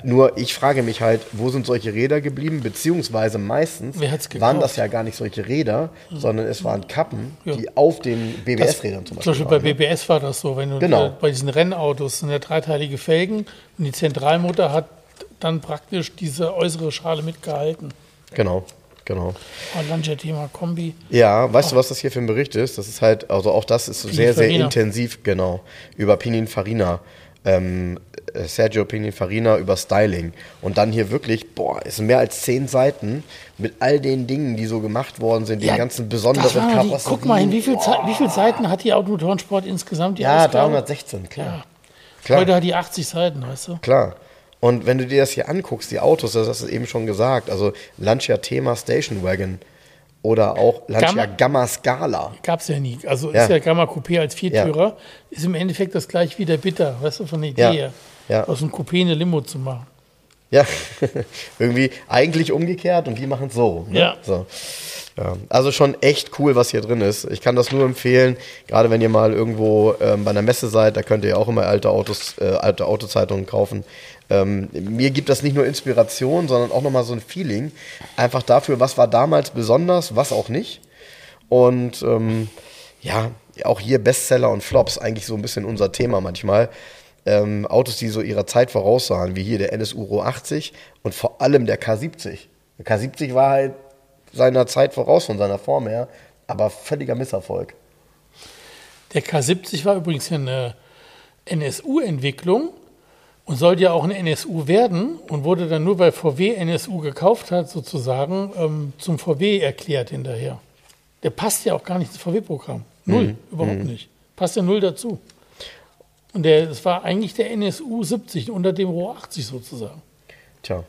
nur ich frage mich halt, wo sind solche Räder geblieben? Beziehungsweise meistens waren das ja gar nicht solche Räder, sondern es waren Kappen, Ja. die auf den BBS-Rädern zum Zum Beispiel Beispiel bei waren. ne? BBS war das so, wenn du Genau. äh, bei diesen Rennautos sind ja dreiteilige Felgen und die Zentralmutter hat dann praktisch diese äußere Schale mitgehalten. Genau, genau. Oh, Lancia Thema Kombi. Ja, weißt du, was das hier für ein Bericht ist? Das ist halt, also auch das ist sehr, sehr Pininfarina. intensiv, genau, über Pininfarina. Ähm, äh, Sergio Pininfarina über Styling. Und dann hier wirklich, boah, es sind mehr als zehn Seiten mit all den Dingen, die so gemacht worden sind, den ganzen besonderen das Karosserien. Guck mal hin, wie, viel viele Seiten hat die Automotorensport insgesamt? Die Ja, Ausgabe? 316, klar. Ja. Klar. Heute hat die 80 Seiten, weißt du? Klar. Und wenn du dir das hier anguckst, die Autos, das hast du eben schon gesagt, also Lancia Thema Station Wagon oder auch Lancia Gamma- Gamma, Scala. Gab es ja nie. Also Ja. ist ja Gamma Coupé als Viertürer, ist im Endeffekt das gleiche wie der Bitter, weißt du, von der Idee Ja. her. Ja. Aus einem Coupé eine Limo zu machen. Ja, irgendwie eigentlich umgekehrt und die machen es so. Ne? Ja. so. Ja. Also schon echt cool, was hier drin ist. Ich kann das nur empfehlen, gerade wenn ihr mal irgendwo ähm, bei einer Messe seid, da könnt ihr ja auch immer alte Autos, äh, alte Autozeitungen kaufen. Ähm, mir gibt das nicht nur Inspiration, sondern auch nochmal so ein Feeling. Einfach dafür, was war damals besonders, was auch nicht. Und ähm, ja, auch hier Bestseller und Flops, eigentlich so ein bisschen unser Thema manchmal. Ähm, Autos, die so ihrer Zeit voraussahen, wie hier der NSU Uro 80 und vor allem der K70. Der K70 war halt seiner Zeit voraus von seiner Form her, aber völliger Misserfolg. Der K70 war übrigens eine NSU-Entwicklung und sollte ja auch ein NSU werden und wurde dann nur, weil VW NSU gekauft hat, sozusagen ähm, zum VW erklärt hinterher. Der passt ja auch gar nicht ins VW-Programm. Null, überhaupt nicht. Passt ja null dazu. Und das war eigentlich der NSU 70 unter dem Rohr 80 sozusagen. Tja.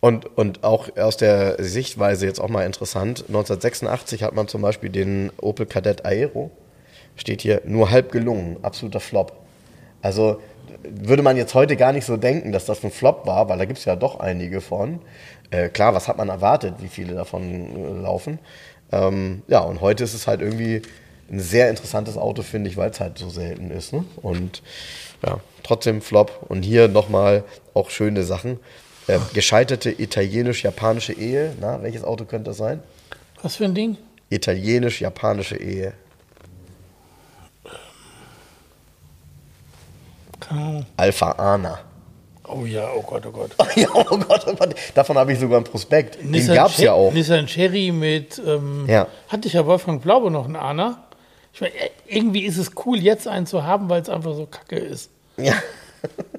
Und, und auch aus der Sichtweise jetzt auch mal interessant, 1986 hat man zum Beispiel den Opel Kadett Aero, steht hier, nur halb gelungen, absoluter Flop. Also würde man jetzt heute gar nicht so denken, dass das ein Flop war, weil da gibt es ja doch einige von. Äh, klar, was hat man erwartet, wie viele davon äh, laufen? Ähm, ja, und heute ist es halt irgendwie ein sehr interessantes Auto, finde ich, weil es halt so selten ist. Ne? Und ja, trotzdem Flop. Und hier nochmal auch schöne Sachen. Äh, gescheiterte italienisch-japanische Ehe. Na, welches Auto könnte das sein? Was für ein Ding? Italienisch-japanische Ehe. Ahnung. Alpha Ana. Oh ja, oh Gott, oh Gott. ja, oh Gott, oh Gott. Davon habe ich sogar einen Prospekt. Den Nissan gab es ja auch. Nissan Cherry mit, ähm, Ja. hatte ich ja Wolfgang Blaube noch einen Ana. Ich meine, irgendwie ist es cool, jetzt einen zu haben, weil es einfach so kacke ist. Ja.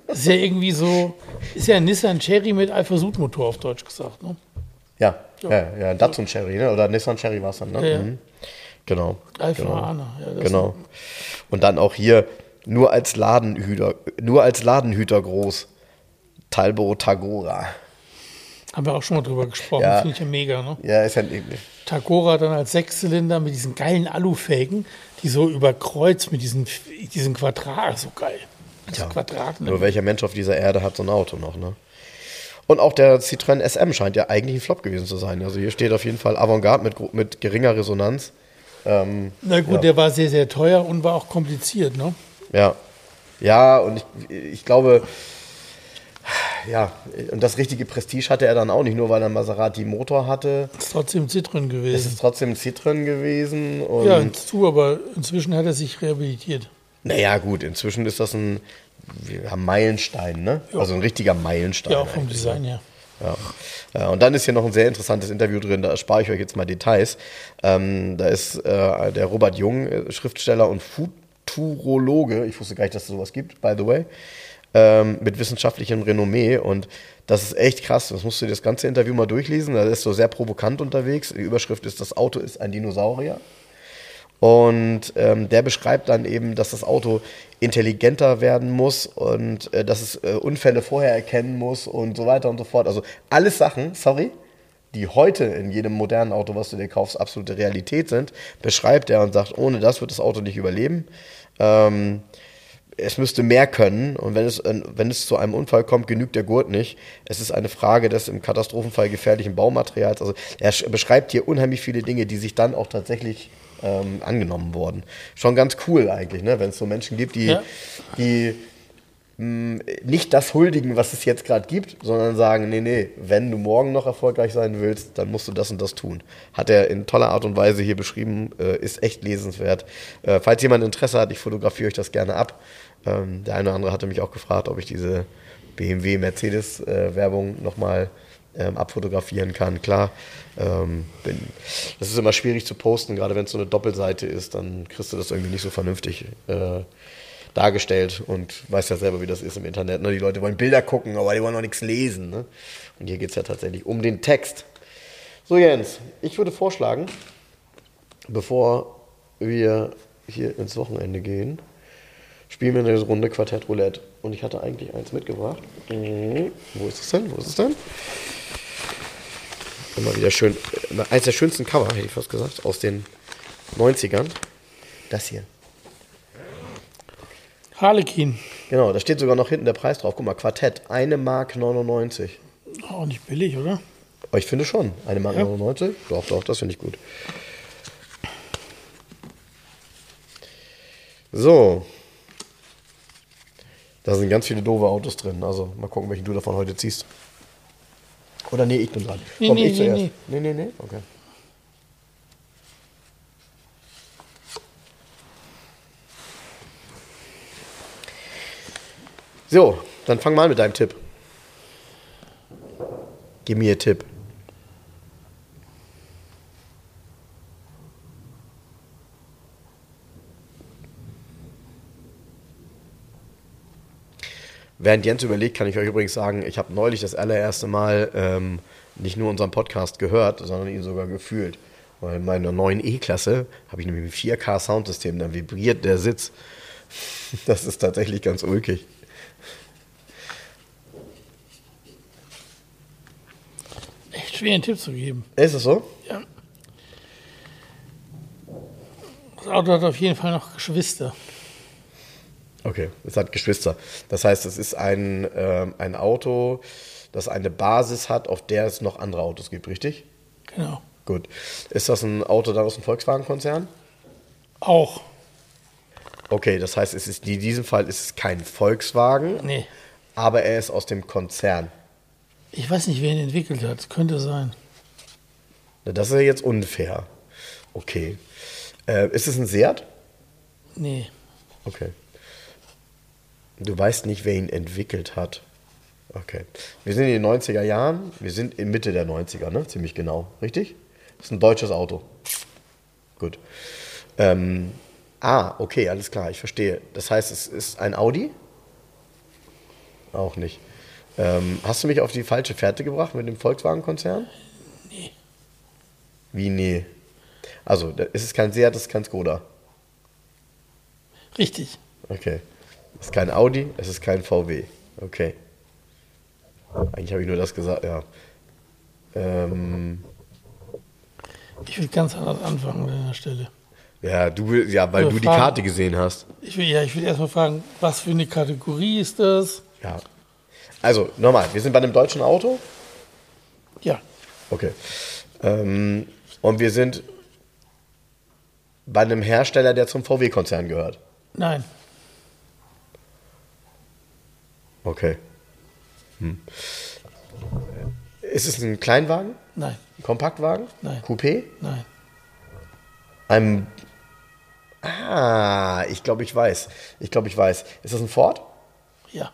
Ist ja irgendwie so, ist ja ein Nissan Cherry mit Alpha-Sud-Motor auf Deutsch gesagt. Ne? Ja, ja, ja, Datsun Cherry, ne? oder Nissan Cherry war es dann. Ne? Ja, ja. Mhm. Genau. Alpha genau. Ana. Ja, das Genau. Und dann auch hier nur als Ladenhüter, nur als Ladenhüter groß. Talbot Tagora. Haben wir auch schon mal drüber gesprochen. Ja. Finde ich ja mega. Ne? Ja, ist ja Tagora dann als Sechszylinder mit diesen geilen Alufelgen, die so überkreuzt mit diesen, diesen Quadrat. So geil. Ja. Quadraten. Nur welcher Mensch auf dieser Erde hat so ein Auto noch, ne? Und auch der Citroën SM scheint ja eigentlich ein Flop gewesen zu sein. Also hier steht auf jeden Fall Avantgarde mit, mit geringer Resonanz. Ähm, Na gut, ja. der war sehr, sehr teuer und war auch kompliziert. Ne? Ja. Ja, und ich, ich glaube, ja, und das richtige Prestige hatte er dann auch nicht, nur weil er Maserati Motor hatte. Ist trotzdem Citroën Es gewesen. ist trotzdem ein Citroen gewesen. Und Ja, zu, aber inzwischen hat er sich rehabilitiert. naja, gut, inzwischen ist das ein ja, Meilenstein, ne? Also ein richtiger Meilenstein. Ja, auch vom eigentlich. Design her. Ja. Ja, und dann ist hier noch ein sehr interessantes Interview drin, da spare ich euch jetzt mal Details. Ähm, da ist äh, der Robert Jung, äh, Schriftsteller und Futurologe, ich wusste gar nicht, dass es sowas gibt, by the way, ähm, mit wissenschaftlichem Renommee und das ist echt krass, das musst du dir das ganze Interview mal durchlesen, da ist so sehr provokant unterwegs. Die Überschrift ist, das Auto ist ein Dinosaurier. Und ähm, der beschreibt dann eben, dass das Auto intelligenter werden muss und äh, dass es äh, Unfälle vorher erkennen muss und so weiter und so fort. Also alles Sachen, sorry, die heute in jedem modernen Auto, was du dir kaufst, absolute Realität sind, beschreibt er und sagt, ohne das wird das Auto nicht überleben. Ähm, es müsste mehr können und wenn es, äh, wenn es zu einem Unfall kommt, genügt der Gurt nicht. Es ist eine Frage des im Katastrophenfall gefährlichen Baumaterials. Also er sch- beschreibt hier unheimlich viele Dinge, die sich dann auch tatsächlich ähm, angenommen wurden. Schon ganz cool eigentlich, ne? wenn es so Menschen gibt, die, Ja. die nicht das huldigen, was es jetzt gerade gibt, sondern sagen, nee, nee, wenn du morgen noch erfolgreich sein willst, dann musst du das und das tun. Hat er in toller Art und Weise hier beschrieben, äh, ist echt lesenswert. Äh, falls jemand Interesse hat, ich fotografiere euch das gerne ab. Ähm, der eine oder andere hatte mich auch gefragt, ob ich diese BMW-Mercedes-Werbung nochmal ähm, abfotografieren kann. Klar, ähm, bin, das ist immer schwierig zu posten, gerade wenn es so eine Doppelseite ist, dann kriegst du das irgendwie nicht so vernünftig äh, dargestellt und weißt ja selber, wie das ist im Internet. Ne? Die Leute wollen Bilder gucken, aber die wollen noch nichts lesen. Ne? Und hier geht es ja tatsächlich um den Text. So, Jens, ich würde vorschlagen, bevor wir hier ins Wochenende gehen, spielen wir eine Runde Quartett Roulette. Und ich hatte eigentlich eins mitgebracht. Mhm. Wo ist es denn? Wo ist es denn? Immer wieder schön. äh, Eins der schönsten Cover, hätte ich fast gesagt, aus den 90ern. Das hier. Harlequin. Genau, da steht sogar noch hinten der Preis drauf. Guck mal, Quartett, eine Mark 99. Auch nicht billig, oder? Aber ich finde schon, eine Mark Ja. 99. Doch, doch, das finde ich gut. So. Da sind ganz viele doofe Autos drin. Also mal gucken, welchen du davon heute ziehst. Oder nee, ich bin dran. Nee, Komm, nee, ich nee, zuerst. nee. Nee, nee, nee. Okay. So, dann fang mal an mit deinem Tipp. Gib mir einen Tipp. Während Jens überlegt, kann ich euch übrigens sagen, ich habe neulich das allererste Mal ähm, nicht nur unseren Podcast gehört, sondern ihn sogar gefühlt. Weil in meiner neuen E-Klasse habe ich nämlich ein 4K-Soundsystem, dann vibriert der Sitz. Das ist tatsächlich ganz ulkig. Echt schwer, einen Tipp zu geben. Ist es so? Ja. Das Auto hat auf jeden Fall noch Geschwister. Okay, es hat Geschwister. Das heißt, es ist ein, ähm, ein Auto, das eine Basis hat, auf der es noch andere Autos gibt, richtig? Genau. Gut. Ist das ein Auto dann aus dem Volkswagen-Konzern? Auch. Okay, das heißt, es ist, in diesem Fall ist es kein Volkswagen, Nee. aber er ist aus dem Konzern. Ich weiß nicht, wer ihn entwickelt hat. Könnte sein. Na, Das ist ja jetzt unfair. Okay. Äh, ist es ein Seat? Nee. Okay. Du weißt nicht, wer ihn entwickelt hat. Okay. Wir sind in den 90er Jahren. Wir sind in Mitte der 90er, ne? Ziemlich genau. Richtig? Das ist ein deutsches Auto. Gut. Ähm, ah, okay, alles klar, ich verstehe. Das heißt, es ist ein Audi? Auch nicht. Ähm, hast du mich auf die falsche Fährte gebracht mit dem Volkswagen-Konzern? Nee. Wie nee? Also, da- es ist kein Seat, es ist kein Skoda. Richtig. Okay. Es ist kein Audi, es ist kein VW. Okay. Eigentlich habe ich nur das gesagt, ja. Ähm, Ich will ganz anders anfangen an der Stelle. ja, du, ja, weil du die Fragen. Karte gesehen hast. Ich will, ja, ich will erstmal fragen, was für eine Kategorie ist das? Ja. Also, nochmal, wir sind bei einem deutschen Auto. Ja. Okay. Ähm, und wir sind bei einem Hersteller, der zum VW-Konzern gehört. Nein. Okay. Ist es ein Kleinwagen? Nein, Ein Kompaktwagen? Nein. Coupé? nein. Ein. Ah, ich glaube, ich weiß. Ich glaube, ich weiß. Ist das ein Ford? Ja,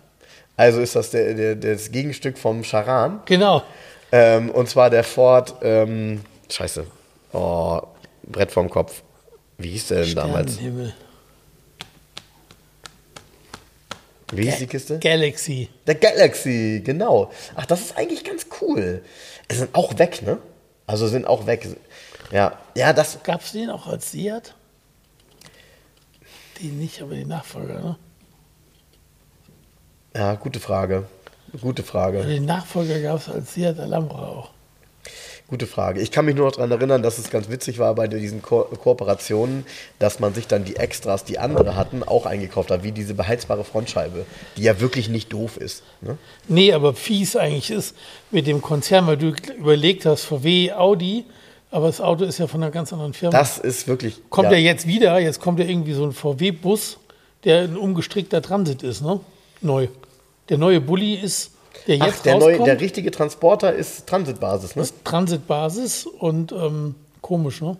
Also ist das der, der, das Gegenstück vom Charan. genau. Ähm, und zwar der Ford. Ähm, scheiße. Oh, Brett vorm Kopf. Wie hieß der denn damals? Sternenhimmel. Wie hieß die Kiste? Galaxy. Der Galaxy, genau. Ach, das ist eigentlich ganz cool. Es sind auch weg, ne? Also sind auch weg. Ja, ja, das. Gab es den auch als Seat? Den nicht, aber den Nachfolger, ne? Ja, gute Frage. Gute Frage. Den Nachfolger gab es als Seat Alhambra auch. Gute Frage. Ich kann mich nur noch daran erinnern, dass es ganz witzig war bei diesen Ko Kooperationen, dass man sich dann die Extras, die andere hatten, auch eingekauft hat, wie diese beheizbare Frontscheibe, die ja wirklich nicht doof ist. Ne? Nee, aber fies eigentlich ist mit dem Konzern, weil du überlegt hast, VW, Audi, aber das Auto ist ja von einer ganz anderen Firma. Das ist wirklich. kommt ja. jetzt wieder, jetzt kommt ja irgendwie so ein VW-Bus, der ein umgestrickter Transit ist, ne? Neu. Der neue Bulli ist, der jetzt Ach, der, neue, rauskommt, der richtige Transporter ist Transitbasis, ne? ist Transitbasis und ähm, komisch, ne?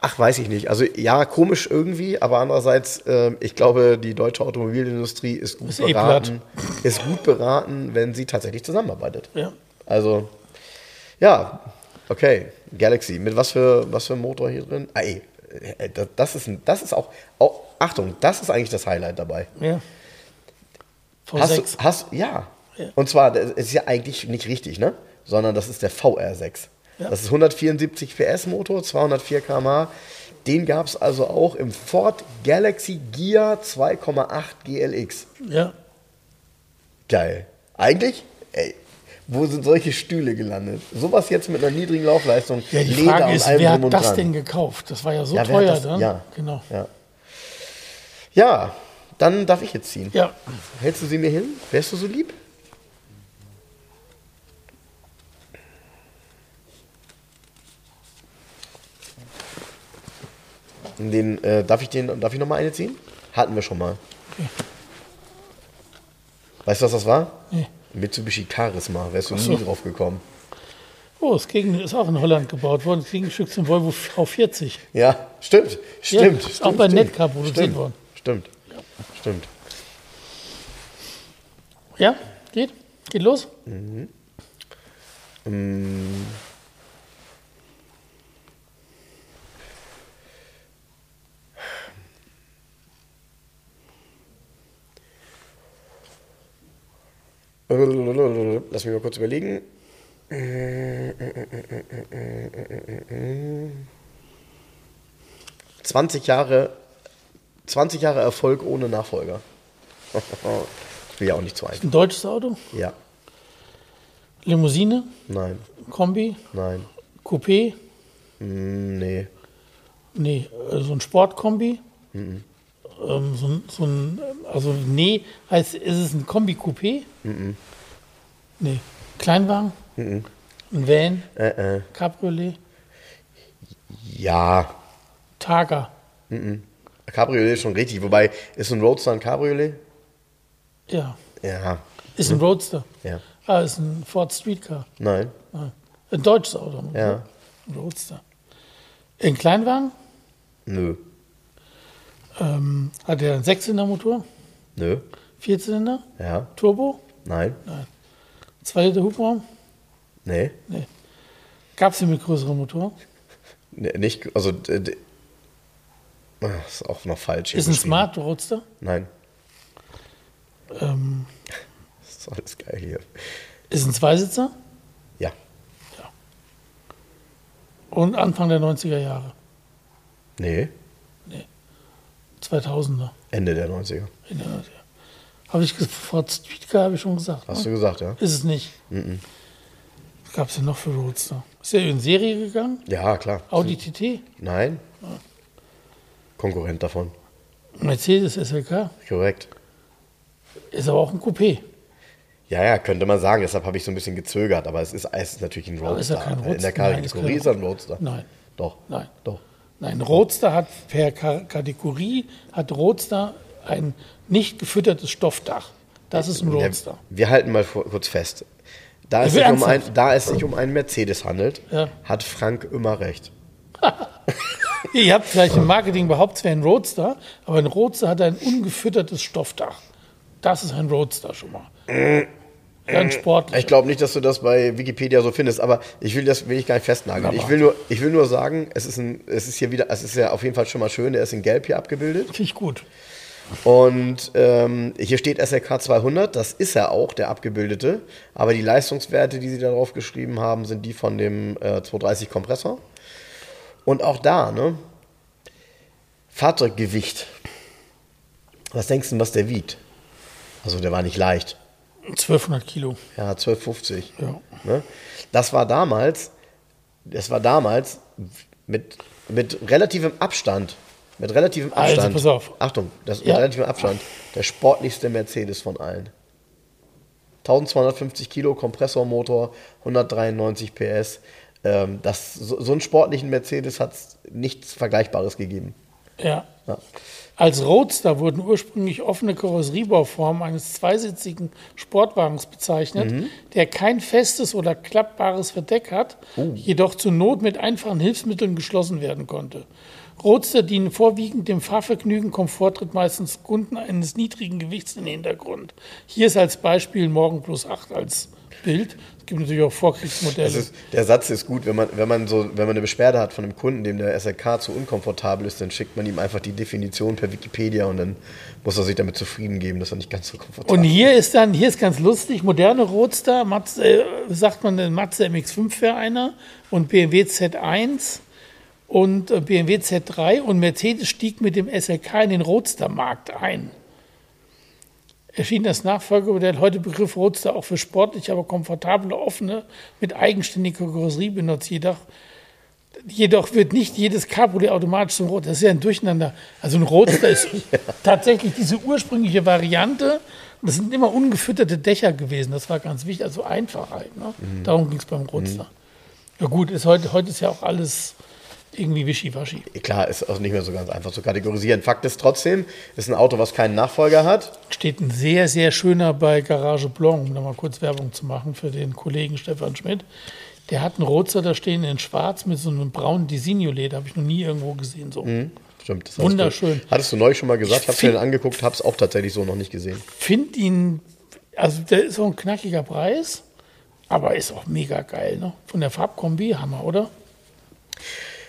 Ach, weiß ich nicht. Also ja, komisch irgendwie, aber andererseits, ähm, ich glaube, die deutsche Automobilindustrie ist gut Ist eh beraten, ist gut beraten, wenn sie tatsächlich zusammenarbeitet. Ja. Also, ja, okay. Galaxy. Mit was für, was für Motor hier drin? Ah, ey, äh, das- ist, ein, das ist auch, auch, Achtung, das ist eigentlich das Highlight dabei. Ja. Hast V6. du, hast, ja. Ja. Und zwar, das ist ja eigentlich nicht richtig, ne? Sondern das ist der VR6. Ja. Das ist 174 PS Motor, 204 km/h. Den gab es also auch im Ford Galaxy Gear 2,8 GLX. Ja. Geil. Eigentlich, ey, wo sind solche Stühle gelandet? Sowas jetzt mit einer niedrigen Laufleistung. Ja, die Leder Frage ist, wer hat das dran. denn gekauft? Das war ja so Ja, teuer das- dann. ja. Genau. Ja. ja, dann darf ich jetzt ziehen. Ja. Hältst du sie mir hin? Wärst du so lieb? Den, äh, darf ich den, darf ich noch mal eine ziehen? Hatten wir schon mal. Weißt du, was das war? Nee. Mitsubishi Charisma. Wärst du so. nie drauf gekommen. Oh, das Gegen ist auch in Holland gebaut worden. Das Gegenstück zum Volvo V40. Ja, stimmt. Stimmt. ist stimmt auch bei stimmt. Netcar produziert stimmt, worden. Stimmt. Stimmt. Ja, geht? Geht los? Lass mich mal kurz überlegen. 20 Jahre, 20 Jahre Erfolg ohne Nachfolger. Ich will ja auch nicht zu einfach. Ein deutsches Auto? Ja, Limousine? nein, Kombi? nein, Coupé? Mm, nee, Nee, äh, so ein Sportkombi? Mhm. Ähm, so, ein- so ein, also nee, heißt, ist es ein Kombi-Coupé? Mhm. Nee. Kleinwagen? Ein Van? äh, äh, Cabriolet? ja. Targa? Cabriolet ist schon richtig, wobei, ist ein Roadster ein Cabriolet? Ja. Ja, Ist ein Roadster. ja, Ah, ist ein Ford Streetcar. nein, Ah, ein deutsches Auto. ne? Ja. Ein Roadster. Ein Kleinwagen? nö, Ähm, hat er einen Sechszylindermotor? nö, Vierzylinder? ja, Turbo? nein, Zwei Liter Hubraum? nee, Nee. Gab es den mit größerem Motor? nee nicht, also, d- d- Ah, ist auch noch falsch. Ist ein. Smart Roadster? Nein, Ähm, das ist alles geil hier. ist ein Zweisitzer? Ja, Und Anfang der 90er Jahre. nee, 2000er. Ende der 90er. In der 90er. Habe ich Ford Streetcar, habe ich schon gesagt. Hast ne? du gesagt, ja? Ist es nicht. Was gab es denn noch für Roadster? Ist er in Serie gegangen? Ja, klar. Audi TT? Nein. Konkurrent davon. Mercedes SLK? Korrekt. Ist aber auch ein Coupé. Ja, ja, könnte man sagen. Deshalb habe ich so ein bisschen gezögert. Aber es ist, es ist natürlich ein Aber ist er Roadster. kein In der Roadster? Kategorie ist er ein Roadster. Nein. Doch. Nein. Doch. Nein, Roadster hat per Ka- Kategorie hat Roadster ein nicht gefüttertes Stoffdach. Das ist ein Roadster. Ja, wir halten mal vor, kurz fest. Da es, um ein, da es sich um einen Mercedes handelt, Ja. hat Frank immer recht. Ihr habt vielleicht im Marketing behauptet, es wäre ein Roadster, aber ein Roadster hat ein ungefüttertes Stoffdach. Das ist ein Roadster schon mal. Ganz sportlich. Ich glaube nicht, dass du das bei Wikipedia so findest, aber ich will das will ich gar nicht festnageln. Aber- Ich will nur, ich will nur sagen, es ist ein, es ist hier wieder, es ist ja auf jeden Fall schon mal schön. Der ist in Gelb hier abgebildet Finde ich gut. und ähm, hier steht SLK 200. Das ist er auch, der abgebildete. Aber die Leistungswerte, die sie da drauf geschrieben haben, sind die von dem äh, 230 Kompressor. Und auch da, ne? Fahrzeuggewicht. Was denkst du, was der wiegt? Also der war nicht leicht. 1200 Kilo. Ja, 1250. Ja. Ne? Das war damals, das war damals mit, mit relativem Abstand, mit relativem Also, Abstand. pass auf. Achtung, das mit Ja. relativem Abstand. Der sportlichste Mercedes von allen. 1250 Kilo Kompressormotor, 193 PS. Ähm, das, so, so einen sportlichen Mercedes hat es nichts Vergleichbares gegeben. Ja. Ja. Als Roadster wurden ursprünglich offene Karosseriebauformen eines zweisitzigen Sportwagens bezeichnet, Mhm. der kein festes oder klappbares Verdeck hat, Oh. jedoch zur Not mit einfachen Hilfsmitteln geschlossen werden konnte. Roadster dienen vorwiegend dem Fahrvergnügen, Komfort tritt meistens Kunden eines niedrigen Gewichts in den Hintergrund. Hier ist als Beispiel Morgen Plus 8 als Bild. Es gibt natürlich auch Vorkriegsmodelle. Ist, der Satz ist gut, wenn man, wenn, man so, wenn man eine Beschwerde hat von einem Kunden, dem der SLK zu unkomfortabel ist, dann schickt man ihm einfach die Definition per Wikipedia und dann muss er sich damit zufrieden geben, dass er nicht ganz so komfortabel Und hier ist dann, hier ist ganz lustig, moderne Roadster, Mazda, äh, sagt man, ein Mazda MX-5 wäre einer und BMW Z1 und äh, BMW Z3 und Mercedes stieg mit dem SLK in den Roadster-Markt ein. Erschien das Nachfolgemodell, heute Begriff Roadster auch für sportlich, aber komfortable, offene, mit eigenständiger Karosserie benutzt. Jedoch, jedoch wird nicht jedes Cabriolet automatisch zum Roadster. Das ist ja ein Durcheinander. Also ein Roadster ist tatsächlich diese ursprüngliche Variante. Das sind immer ungefütterte Dächer gewesen. Das war ganz wichtig. Also einfach halt. Ne? Darum ging es beim Roadster. Ja gut, ist heute, heute ist ja auch alles irgendwie wischiwaschi. Klar, ist auch nicht mehr so ganz einfach zu kategorisieren. Fakt ist trotzdem, ist ein Auto, was keinen Nachfolger hat. Steht ein sehr, sehr schöner bei Garage Blanc, um da mal kurz Werbung zu machen für den Kollegen Stefan Schmidt. Der hat einen Roadster da stehen in schwarz mit so einem braunen Designo-Leder. Habe ich noch nie irgendwo gesehen. So. Stimmt. Das Wunderschön. Hattest du, hattest du neulich schon mal gesagt, Ich hab's mir den angeguckt, hab's auch tatsächlich so noch nicht gesehen. Find ihn, also der ist so ein knackiger Preis, aber ist auch mega geil. Ne? Von der Farbkombi, Hammer, oder?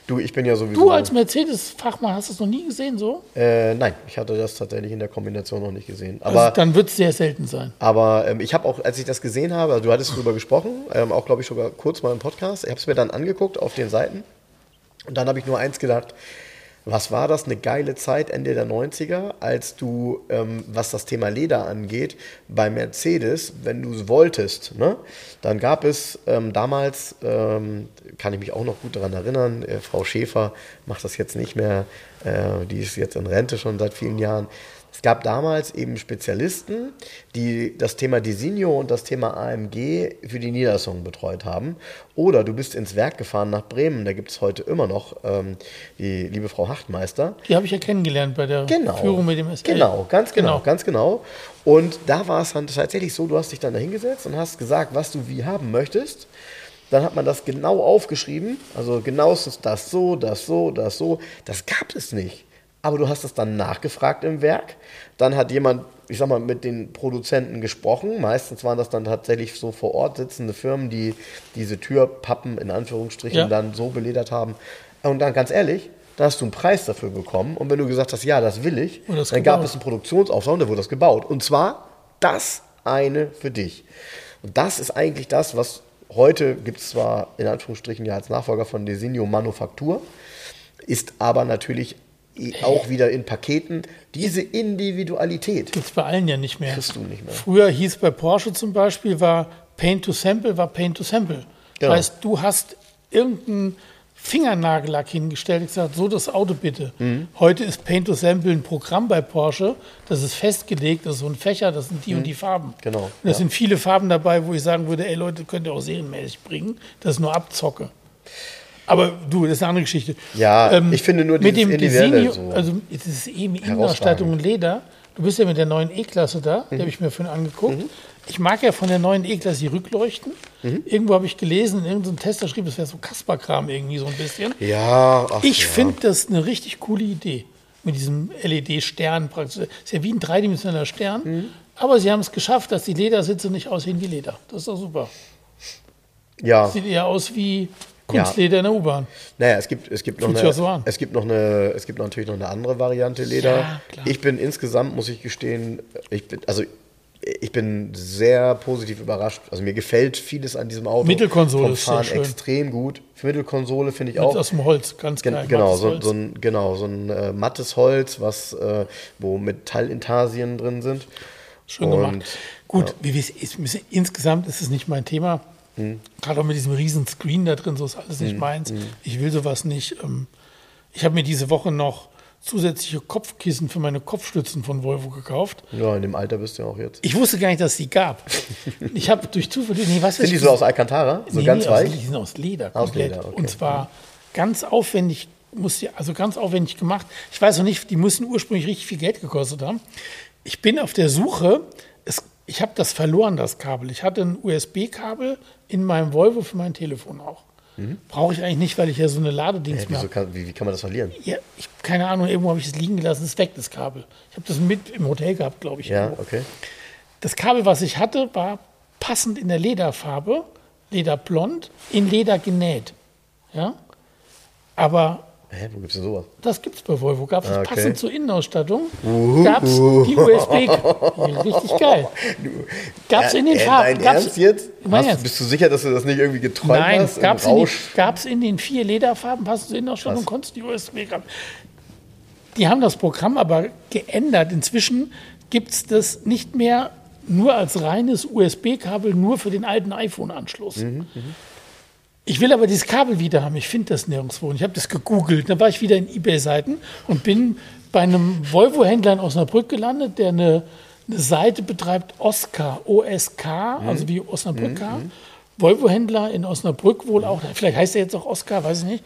Du, ich bin ja sowieso. Du als Mercedes-Fachmann hast das noch nie gesehen, so? äh, nein, ich hatte das tatsächlich in der Kombination noch nicht gesehen. Also Aber dann wird es sehr selten sein. Aber ähm, ich habe auch, als ich das gesehen habe, also du hattest darüber gesprochen, ähm, auch glaube ich sogar kurz mal im Podcast, ich habe es mir dann angeguckt auf den Seiten und dann habe ich nur eins gedacht, was war das, eine geile Zeit Ende der 90er, als du, ähm, was das Thema Leder angeht, bei Mercedes, wenn du es wolltest, ne, dann gab es ähm, damals, ähm, kann ich mich auch noch gut daran erinnern, äh, Frau Schäfer macht das jetzt nicht mehr, äh, die ist jetzt in Rente schon seit vielen Jahren, es gab damals eben Spezialisten, die das Thema Designo und das Thema AMG für die Niederlassungen betreut haben. Oder du bist ins Werk gefahren nach Bremen, da gibt es heute immer noch ähm, die liebe Frau Hachtmeister. Die habe ich ja kennengelernt bei der Genau. Führung mit dem SL. Genau, ganz genau, Genau. ganz genau. Und da war es dann tatsächlich so, du hast dich dann da hingesetzt und hast gesagt, was du wie haben möchtest. Dann hat man das genau aufgeschrieben. Also genau ist es das so, das so, das so. Das gab es nicht. Aber du hast es dann nachgefragt im Werk. Dann hat jemand, ich sag mal, mit den Produzenten gesprochen. Meistens waren das dann tatsächlich so vor Ort sitzende Firmen, die diese Türpappen in Anführungsstrichen Ja. dann so beledert haben. Und dann ganz ehrlich, da hast du einen Preis dafür bekommen. Und wenn du gesagt hast, ja, das will ich, das dann gab gebaut. es einen Produktionsauftrag und da wurde das gebaut. Und zwar das eine für dich. Und das ist eigentlich das, was heute gibt es zwar in Anführungsstrichen ja als Nachfolger von Designo Manufaktur, ist aber natürlich auch wieder in Paketen diese Individualität. Gibt es bei allen ja nicht mehr. Kriegst du nicht mehr. Früher hieß bei Porsche zum Beispiel, war Paint to Sample, war Paint to Sample. Genau. Das heißt, du hast irgendeinen Fingernagellack hingestellt und gesagt, so das Auto bitte. Mhm. Heute ist Paint to Sample ein Programm bei Porsche, das ist festgelegt, das ist so ein Fächer, das sind die und die Farben. Genau, Und da ja. sind viele Farben dabei, wo ich sagen würde, ey Leute, könnt ihr auch serienmäßig bringen, das ist nur Abzocke. Aber du, das ist eine andere Geschichte. Ähm, Ja, ich finde nur mit dem Individuelle so also es ist eben Innenausstattung und Leder, Du bist ja mit der neuen E-Klasse da, die habe ich mir vorhin angeguckt. Ich mag ja von der neuen E-Klasse die Rückleuchten. Irgendwo habe ich gelesen, in irgendeinem Tester schrieb, es wäre so Kasperkram irgendwie so ein bisschen. Ja, ach, Ich ja. finde das eine richtig coole Idee. Mit diesem LED-Stern praktisch. Ist ja wie ein dreidimensionaler Stern. Mhm. Aber sie haben es geschafft, dass die Ledersitze nicht aussehen wie Leder. Das ist doch super. Ja, Sieht eher aus wie Kunstleder in der U-Bahn. naja, es gibt, es gibt noch Fühlt eine, es gibt noch eine, es gibt natürlich noch eine andere Variante Leder. Ja. Ich bin insgesamt, muss ich gestehen, ich bin, also ich bin sehr positiv überrascht. Also mir gefällt vieles an diesem Auto. Mittelkonsole vom ist sehr Fahren schön. extrem gut. Für Mittelkonsole finde ich Mit auch. aus dem Holz, ganz Gen genau, so, so ein, genau, so ein äh, mattes Holz, was, äh, wo Metallintarsien drin sind. Schön gemacht. Und, Gut, wie wir es ist, insgesamt ist es nicht mein Thema. Hm. Gerade auch mit diesem riesen Screen da drin, so ist alles nicht meins. hm. Ich will sowas nicht. Ähm, ich habe mir diese Woche noch zusätzliche Kopfkissen für meine Kopfstützen von Volvo gekauft. Ja, in dem Alter bist du ja auch jetzt. Ich wusste gar nicht, dass es die gab. Ich habe durch Zufall, nee, was Sind die so aus Alcantara? So Nee, ganz nee, aus, weich? die sind aus Leder. Aus Komplett. Leder, okay. Und zwar ganz aufwendig, muss die, also ganz aufwendig gemacht. Ich weiß noch nicht, die müssen ursprünglich richtig viel Geld gekostet haben. Ich bin auf der Suche. Es, ich habe das verloren, das Kabel. Ich hatte ein USB-Kabel in meinem Volvo für mein Telefon auch. Brauche ich eigentlich nicht, weil ich ja so eine Ladedings Hä, mehr kann, wie, wie kann man das verlieren? Ja, ich, keine Ahnung, irgendwo habe ich es liegen gelassen, ist weg, das Kabel. Ich habe das mit im Hotel gehabt, glaube ich. Ja, irgendwo. okay. Das Kabel, was ich hatte, war passend in der Lederfarbe, Lederblond, in Leder genäht. Ja? Aber Hä, wo gibt's denn sowas? das gibt es bei Volvo. Gab es Ah, okay. passend zur Innenausstattung, gab es die USB. Richtig geil. Gab es in den Äh, Farben. Gab's- Ernst jetzt? Hast, Ernst. bist du sicher, dass du das nicht irgendwie geträumt Nein, hast? im gab es in, den- gab's in den vier Lederfarben, passend zur Innenausstattung, Krass. konntest du die USB haben. Die haben das Programm aber geändert. Inzwischen gibt es das nicht mehr nur als reines USB-Kabel, nur für den alten iPhone-Anschluss. Mhm, Ich will aber dieses Kabel wieder haben. Ich finde das nirgendwo. Und ich habe das gegoogelt. Dann war ich wieder in Ebay-Seiten und bin bei einem Volvo-Händler in Osnabrück gelandet, der eine, eine Seite betreibt, Oscar, OSK, also wie Osnabrück. Volvo-Händler in Osnabrück wohl auch. Vielleicht heißt er jetzt auch Oscar, weiß ich nicht.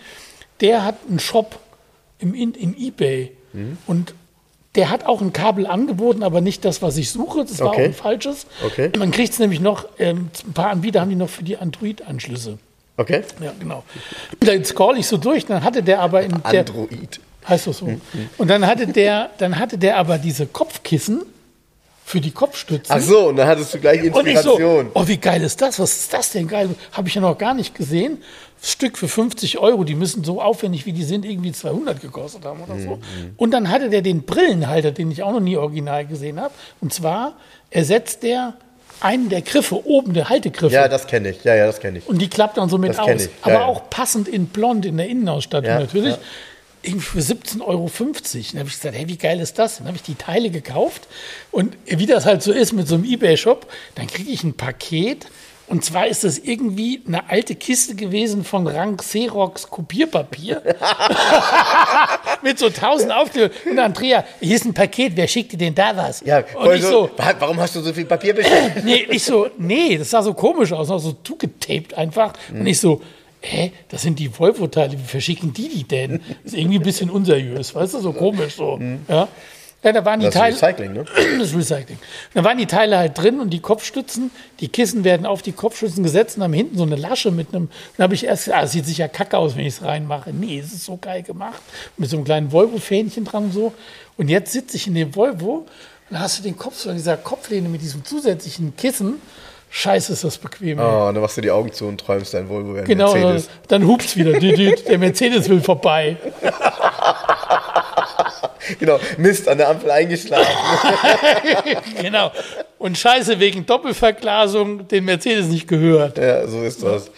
Der hat einen Shop im, in, im Ebay. Und der hat auch ein Kabel angeboten, aber nicht das, was ich suche. Das war Okay. auch ein falsches. Okay. Man kriegt es nämlich noch, ähm, ein paar Anbieter haben die noch für die Android-Anschlüsse. Okay. Ja, genau. Dann scroll ich so durch, dann hatte der aber in der, Android. heißt das so. Und dann hatte der, dann hatte der aber diese Kopfkissen für die Kopfstützen. Ach so, und dann hattest du gleich Und ich so, Inspiration. oh, wie geil ist das? Was ist das denn geil? Habe ich ja noch gar nicht gesehen. Stück für 50 Euro, die müssen so aufwendig wie die sind, irgendwie 200 gekostet haben oder so. Und dann hatte der den Brillenhalter, den ich auch noch nie original gesehen habe. Und zwar ersetzt der einen der Griffe, oben der Haltegriffe. Ja, das kenne ich. Ja, ja, das kenne ich. Und die klappt dann so mit Das aus. ich, ja, Aber ja. auch passend in blond in der Innenausstattung natürlich. Irgendwie für 17,50 Euro. Dann habe ich gesagt, hey, wie geil ist das? Dann habe ich die Teile gekauft. Und wie das halt so ist mit so einem Ebay-Shop, dann kriege ich ein Paket. Und zwar ist das irgendwie eine alte Kiste gewesen von Rang Xerox Kopierpapier. mit so tausend Aufklebern. Und Andrea, hier ist ein Paket, wer schickt dir denn da was? Ja, und ich so, wa- warum hast du so viel Papier bestellt? nee, ich so, nee, das sah so komisch aus, so zugetaped einfach. Und ich so, hä, das sind die Volvo-Teile, wie verschicken die die denn? ist irgendwie ein bisschen unseriös, weißt du, so komisch so. Ja. Ja, da waren die Das ist Teile. Recycling, ne? Das Recycling. Da waren die Teile halt drin und die Kopfstützen, die Kissen werden auf die Kopfstützen gesetzt und haben hinten so eine Lasche mit einem. Dann habe ich erst gesagt, ah, das sieht sicher kacke aus, wenn ich es reinmache. Nee, es ist so geil gemacht. Mit so einem kleinen Volvo-Fähnchen dran und so. Und jetzt sitze ich in dem Volvo und hast du den Kopf so an dieser Kopflehne mit diesem zusätzlichen Kissen. Scheiße, ist das bequem. ey. Oh, dann machst du die Augen zu und träumst dein Volvo ein Genau, Mercedes. dann hupst wieder. Der Mercedes will vorbei. Genau, Mist, an der Ampel eingeschlafen. Genau. Und Scheiße wegen Doppelverglasung den Mercedes nicht gehört. ja, so ist das.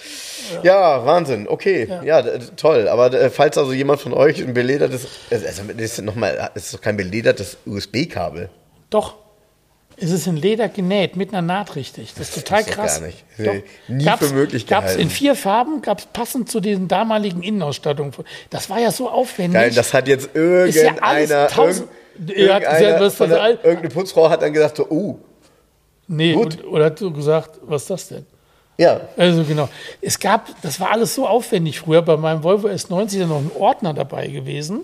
Ja, Wahnsinn. Okay, ja, d- toll. Aber äh, falls also jemand von euch ein beledertes, also das ist nochmal, es ist doch kein beledertes USB-Kabel. Doch. Es ist in Leder genäht, mit einer Naht richtig. Das ist total doch krass. gar nicht. Nee, nie für möglich Gab es in gehalten. vier Farben, gab es passend zu diesen damaligen Innenausstattungen. Das war ja so aufwendig. Geil, das hat jetzt Ist ja irgendeiner, tausend- irgend- Er hat irgendeiner das der, irgendeine Putzfrau hat dann gesagt, so, uh, nee, gut. und, oder hat so gesagt, was ist das denn? ja, Also genau. Es gab, das war alles so aufwendig früher, bei meinem Volvo S90 ist noch ein Ordner dabei gewesen.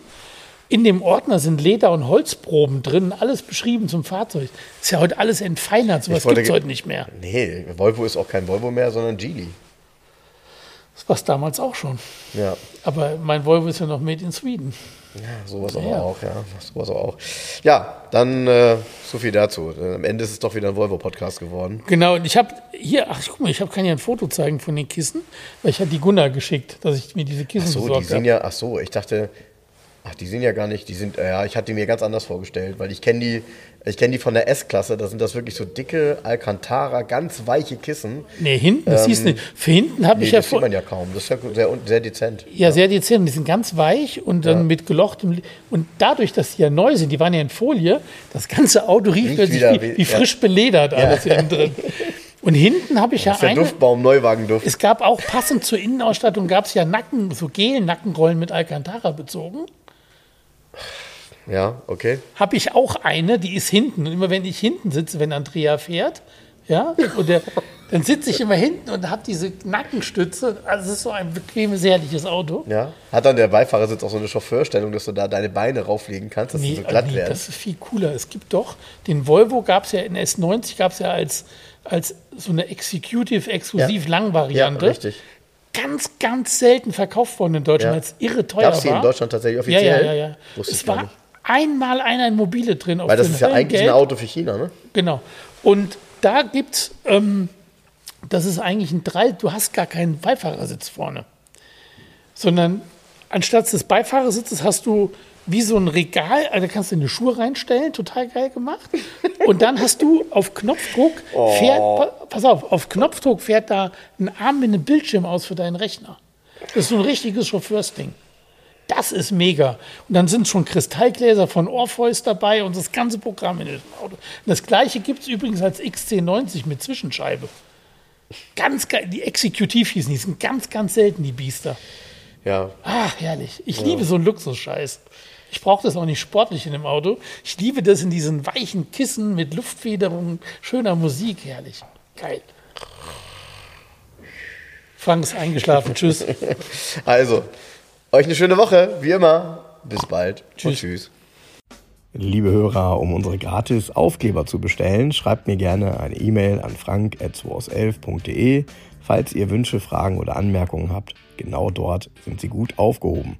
In dem Ordner sind Leder- und Holzproben drin, alles beschrieben zum Fahrzeug. Ist ja heute alles entfeinert, sowas gibt es heute nicht mehr. Nee, Volvo ist auch kein Volvo mehr, sondern Geely. Das war es damals auch schon. Ja, Aber mein Volvo ist ja noch made in Sweden. ja sowas Ja. aber auch, ja. Sowas aber auch. Ja, dann äh, so viel dazu. Am Ende ist es doch wieder ein Volvo-Podcast geworden. Genau, und ich habe hier, ach guck mal, ich hab, kann ja ein Foto zeigen von den Kissen, weil ich hatte die Gunnar geschickt, dass ich mir diese Kissen Ach so, die besorgt sind habe. ja, ach so, ich dachte, ach, die sind ja gar nicht, die sind, äh, ja, ich hatte die mir ganz anders vorgestellt, weil ich kenne die, ich kenne die von der S-Klasse, da sind das wirklich so dicke Alcantara, ganz weiche Kissen. Nee, hinten, das hieß nicht. Für hinten habe Nee, ich ja das sieht man ja kaum, das ist ja sehr, sehr dezent. Ja, sehr dezent. Die sind ganz weich und dann mit gelochtem. Und dadurch, dass die ja neu sind, die waren ja in Folie, das ganze Auto riecht, plötzlich wie, wie- frisch beledert alles innen drin. Und hinten habe ich ja der eine. Duftbaum, Neuwagenduft. Es gab auch passend zur Innenausstattung gab es ja Nacken, so Gel-Nackenrollen mit Alcantara bezogen. Ja, okay. Habe ich auch eine, die ist hinten. Und immer wenn ich hinten sitze, wenn Andrea fährt, ja, und der, dann sitze ich immer hinten und habe diese Nackenstütze. Also es ist so ein bequemes, herrliches Auto. Ja. Hat dann der Beifahrersitz auch so eine Chauffeurstellung, dass du da deine Beine rauflegen kannst, dass Nee, sie so glatt nee, werden? das ist viel cooler. Es gibt doch, den Volvo gab es ja in S90, gab es ja als, als so eine Executive Exklusiv Ja. Lang-Variante. Ja, richtig. Ganz, ganz selten verkauft worden in Deutschland, Ja. es irre teuer Gab es die war. in Deutschland tatsächlich ja, offiziell? ja, ja, ja. Ich Es war einmal einer in Mobile drin. Auf Weil das ist ja eigentlich ein Höllengeld. Auto für China, ne? Genau. Und da gibt's, ähm, das ist eigentlich ein Drei, du hast gar keinen Beifahrersitz vorne. Sondern anstatt des Beifahrersitzes hast du wie so ein Regal, also da kannst du deine Schuhe reinstellen, total geil gemacht. Und dann hast du auf Knopfdruck fährt, pa- pass auf, auf Knopfdruck fährt da ein Arm mit einem Bildschirm aus für deinen Rechner. Das ist so ein richtiges Chauffeursding. Das ist mega. Und dann sind schon Kristallgläser von Orpheus dabei und das ganze Programm in dem Auto. Und das gleiche gibt es übrigens als XC90 mit Zwischenscheibe. Ganz geil. Die Exekutiv hießen, die sind ganz, ganz selten, die Biester. Ja. Ach, herrlich. Ich liebe so einen Luxusscheiß. Ich brauche das auch nicht sportlich in dem Auto. Ich liebe das in diesen weichen Kissen mit Luftfederung, schöner Musik. Herrlich. Geil. Frank ist eingeschlafen. Tschüss. Also, euch eine schöne Woche, wie immer. Bis bald. Und Tschüss. tschüss. Liebe Hörer, um unsere gratis Aufkleber zu bestellen, schreibt mir gerne eine E-Mail an frank.211.de. Falls ihr Wünsche, Fragen oder Anmerkungen habt, genau dort sind sie gut aufgehoben.